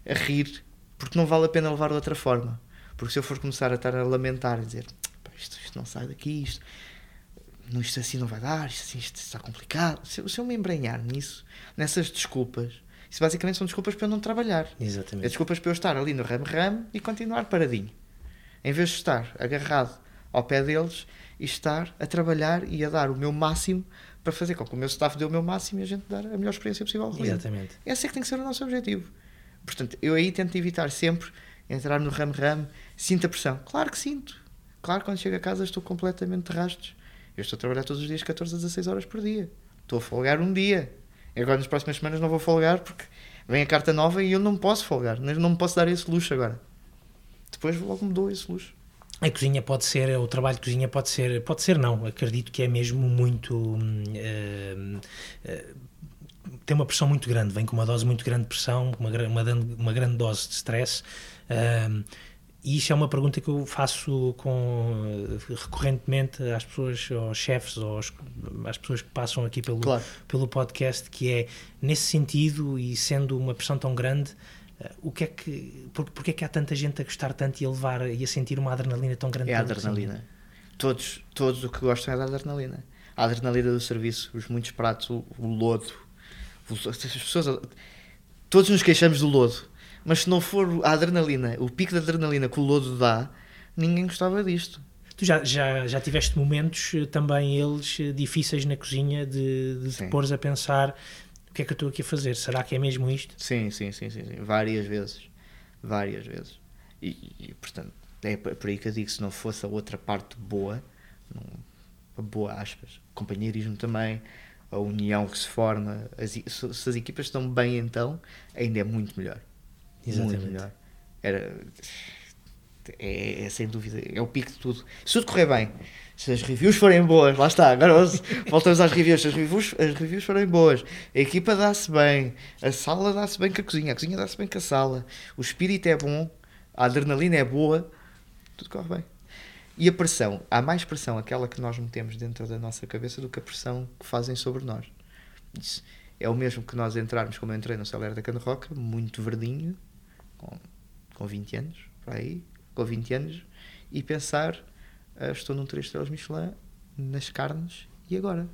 a rir, porque não vale a pena levar de outra forma. Porque se eu for começar a estar a lamentar, a dizer isto, isto não sai daqui, isto, não, isto assim não vai dar, isto, assim, isto está complicado. Se, eu, se eu me embrenhar nisso, nessas desculpas, isso basicamente são desculpas para eu não trabalhar. Exatamente. É desculpas para eu estar ali no ram-ram e continuar paradinho. Em vez de estar agarrado ao pé deles e estar a trabalhar e a dar o meu máximo para fazer com que o meu staff dê o meu máximo e a gente dar a melhor experiência possível ao cliente. Exatamente. Esse é que tem que ser o nosso objetivo. Portanto, eu aí tento evitar sempre entrar no ram-ram, sinto a pressão. Claro que sinto. Claro, quando chego a casa estou completamente de rastos. Eu estou a trabalhar todos os dias 14 a 16 horas por dia. Estou a folgar um dia. Agora nas próximas semanas não vou folgar porque vem a carta nova e eu não posso folgar. Não me posso dar esse luxo agora. Depois logo me dou esse luxo. A cozinha pode ser, o trabalho de cozinha pode ser, pode ser não, acredito que é mesmo muito. Uh, uh, tem uma pressão muito grande, vem com uma dose muito grande de pressão, uma, uma, uma grande dose de stress. Uh, e isso é uma pergunta que eu faço com, recorrentemente às pessoas, aos chefes, aos, às pessoas que passam aqui pelo, claro. pelo podcast, que é, nesse sentido, e sendo uma pressão tão grande, uh, o que é que, por, porque é que há tanta gente a gostar tanto e a levar e a sentir uma adrenalina tão grande? É a adrenalina. Todos, todos o que gostam é da adrenalina. A adrenalina do serviço, os muitos pratos, o, o lodo. As pessoas, todos nos queixamos do lodo mas se não for a adrenalina, o pico de adrenalina que o lodo dá, ninguém gostava disto. Tu já, já, já tiveste momentos eh, também eles eh, difíceis na cozinha de, de te pôres a pensar o que é que eu estou aqui a fazer? Será que é mesmo isto? Sim, sim, sim, sim, sim. várias vezes. Várias vezes. E, e, portanto, é por aí que eu digo, se não fosse a outra parte boa, não, boa aspas, companheirismo também, a união que se forma, as, se as equipas estão bem então, ainda é muito melhor. Exatamente. Muito melhor. Era, é, é, sem dúvida, é o pico de tudo. Se tudo correr bem, se as reviews forem boas, lá está, agora voltamos às reviews, se as reviews, as reviews forem boas, a equipa dá-se bem, a sala dá-se bem com a cozinha, a cozinha dá-se bem com a sala, o espírito é bom, a adrenalina é boa, tudo corre bem. E a pressão, há mais pressão aquela que nós metemos dentro da nossa cabeça do que a pressão que fazem sobre nós. Isso é o mesmo que nós entrarmos, como eu entrei no Celer da Cana Roca, muito verdinho, com, com 20 anos, por aí, com 20 anos, e pensar: uh, estou num 3 estrelas Michelin, nas carnes, e agora?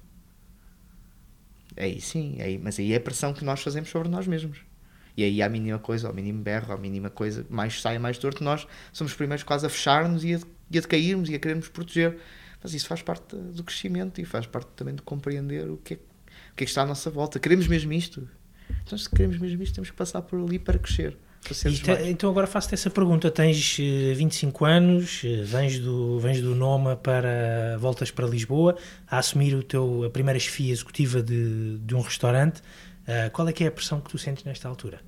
Aí sim, aí, mas aí é a pressão que nós fazemos sobre nós mesmos. E aí, a mínima coisa, ao mínimo berro, à mínima coisa, mais sai, mais torto, nós somos os primeiros quase a fechar-nos e a, e a decairmos e a querermos proteger. Mas isso faz parte do crescimento e faz parte também de compreender o que é, o que, é que está à nossa volta. Queremos mesmo isto? Então, se queremos mesmo isto, temos que passar por ali para crescer. Te, então agora faço-te essa pergunta, tens 25 eh, anos, eh, vens do, vens do Noma para, voltas para Lisboa, a assumir o teu, a primeira chefia executiva de, de um restaurante, uh, qual é que é a pressão que tu sentes nesta altura?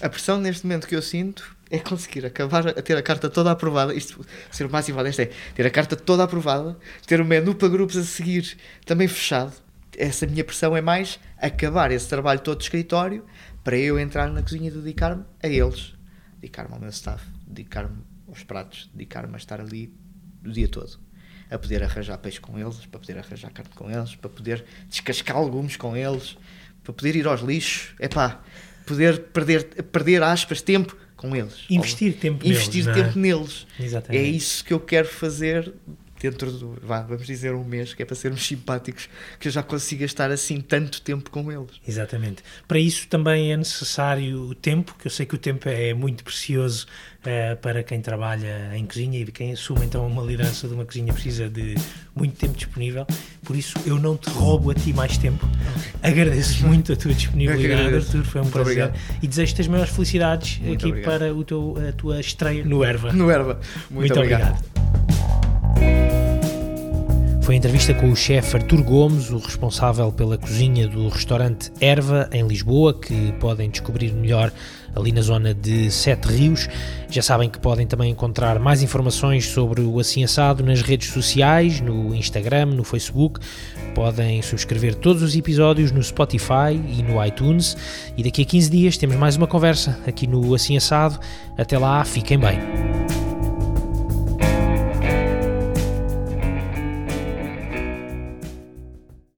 A pressão neste momento que eu sinto é conseguir acabar a ter a carta toda aprovada, isto ser o mais importante é ter a carta toda aprovada, ter o menu para grupos a seguir também fechado, essa minha pressão é mais acabar esse trabalho todo de escritório para eu entrar na cozinha e dedicar-me a eles, dedicar-me ao meu staff, dedicar-me aos pratos, dedicar-me a estar ali o dia todo, a poder arranjar peixe com eles, para poder arranjar carne com eles, para poder descascar legumes com eles, para poder ir aos lixos, é pá, poder perder, perder aspas, tempo com eles. Investir tempo Investir neles. Investir tempo é? neles. Exatamente. É isso que eu quero fazer dentro do, vá, vamos dizer um mês, que é para sermos simpáticos, que eu já consiga estar assim tanto tempo com eles. Exatamente. Para isso também é necessário o tempo, que eu sei que o tempo é muito precioso uh, para quem trabalha em cozinha e quem assume então uma liderança de uma cozinha precisa de muito tempo disponível. Por isso eu não te roubo a ti mais tempo. Agradeço muito a tua disponibilidade, Arthur, foi um muito prazer. Obrigado. E desejo-te as maiores felicidades muito aqui obrigado. para o teu, a tua estreia no Erva. No Erva. Muito, muito obrigado. obrigado. Foi a entrevista com o chefe Artur Gomes, o responsável pela cozinha do restaurante Erva, em Lisboa, que podem descobrir melhor ali na zona de Sete Rios. Já sabem que podem também encontrar mais informações sobre o Assim Assado nas redes sociais, no Instagram, no Facebook. Podem subscrever todos os episódios no Spotify e no iTunes. E daqui a 15 dias temos mais uma conversa aqui no Assim Assado. Até lá, fiquem bem.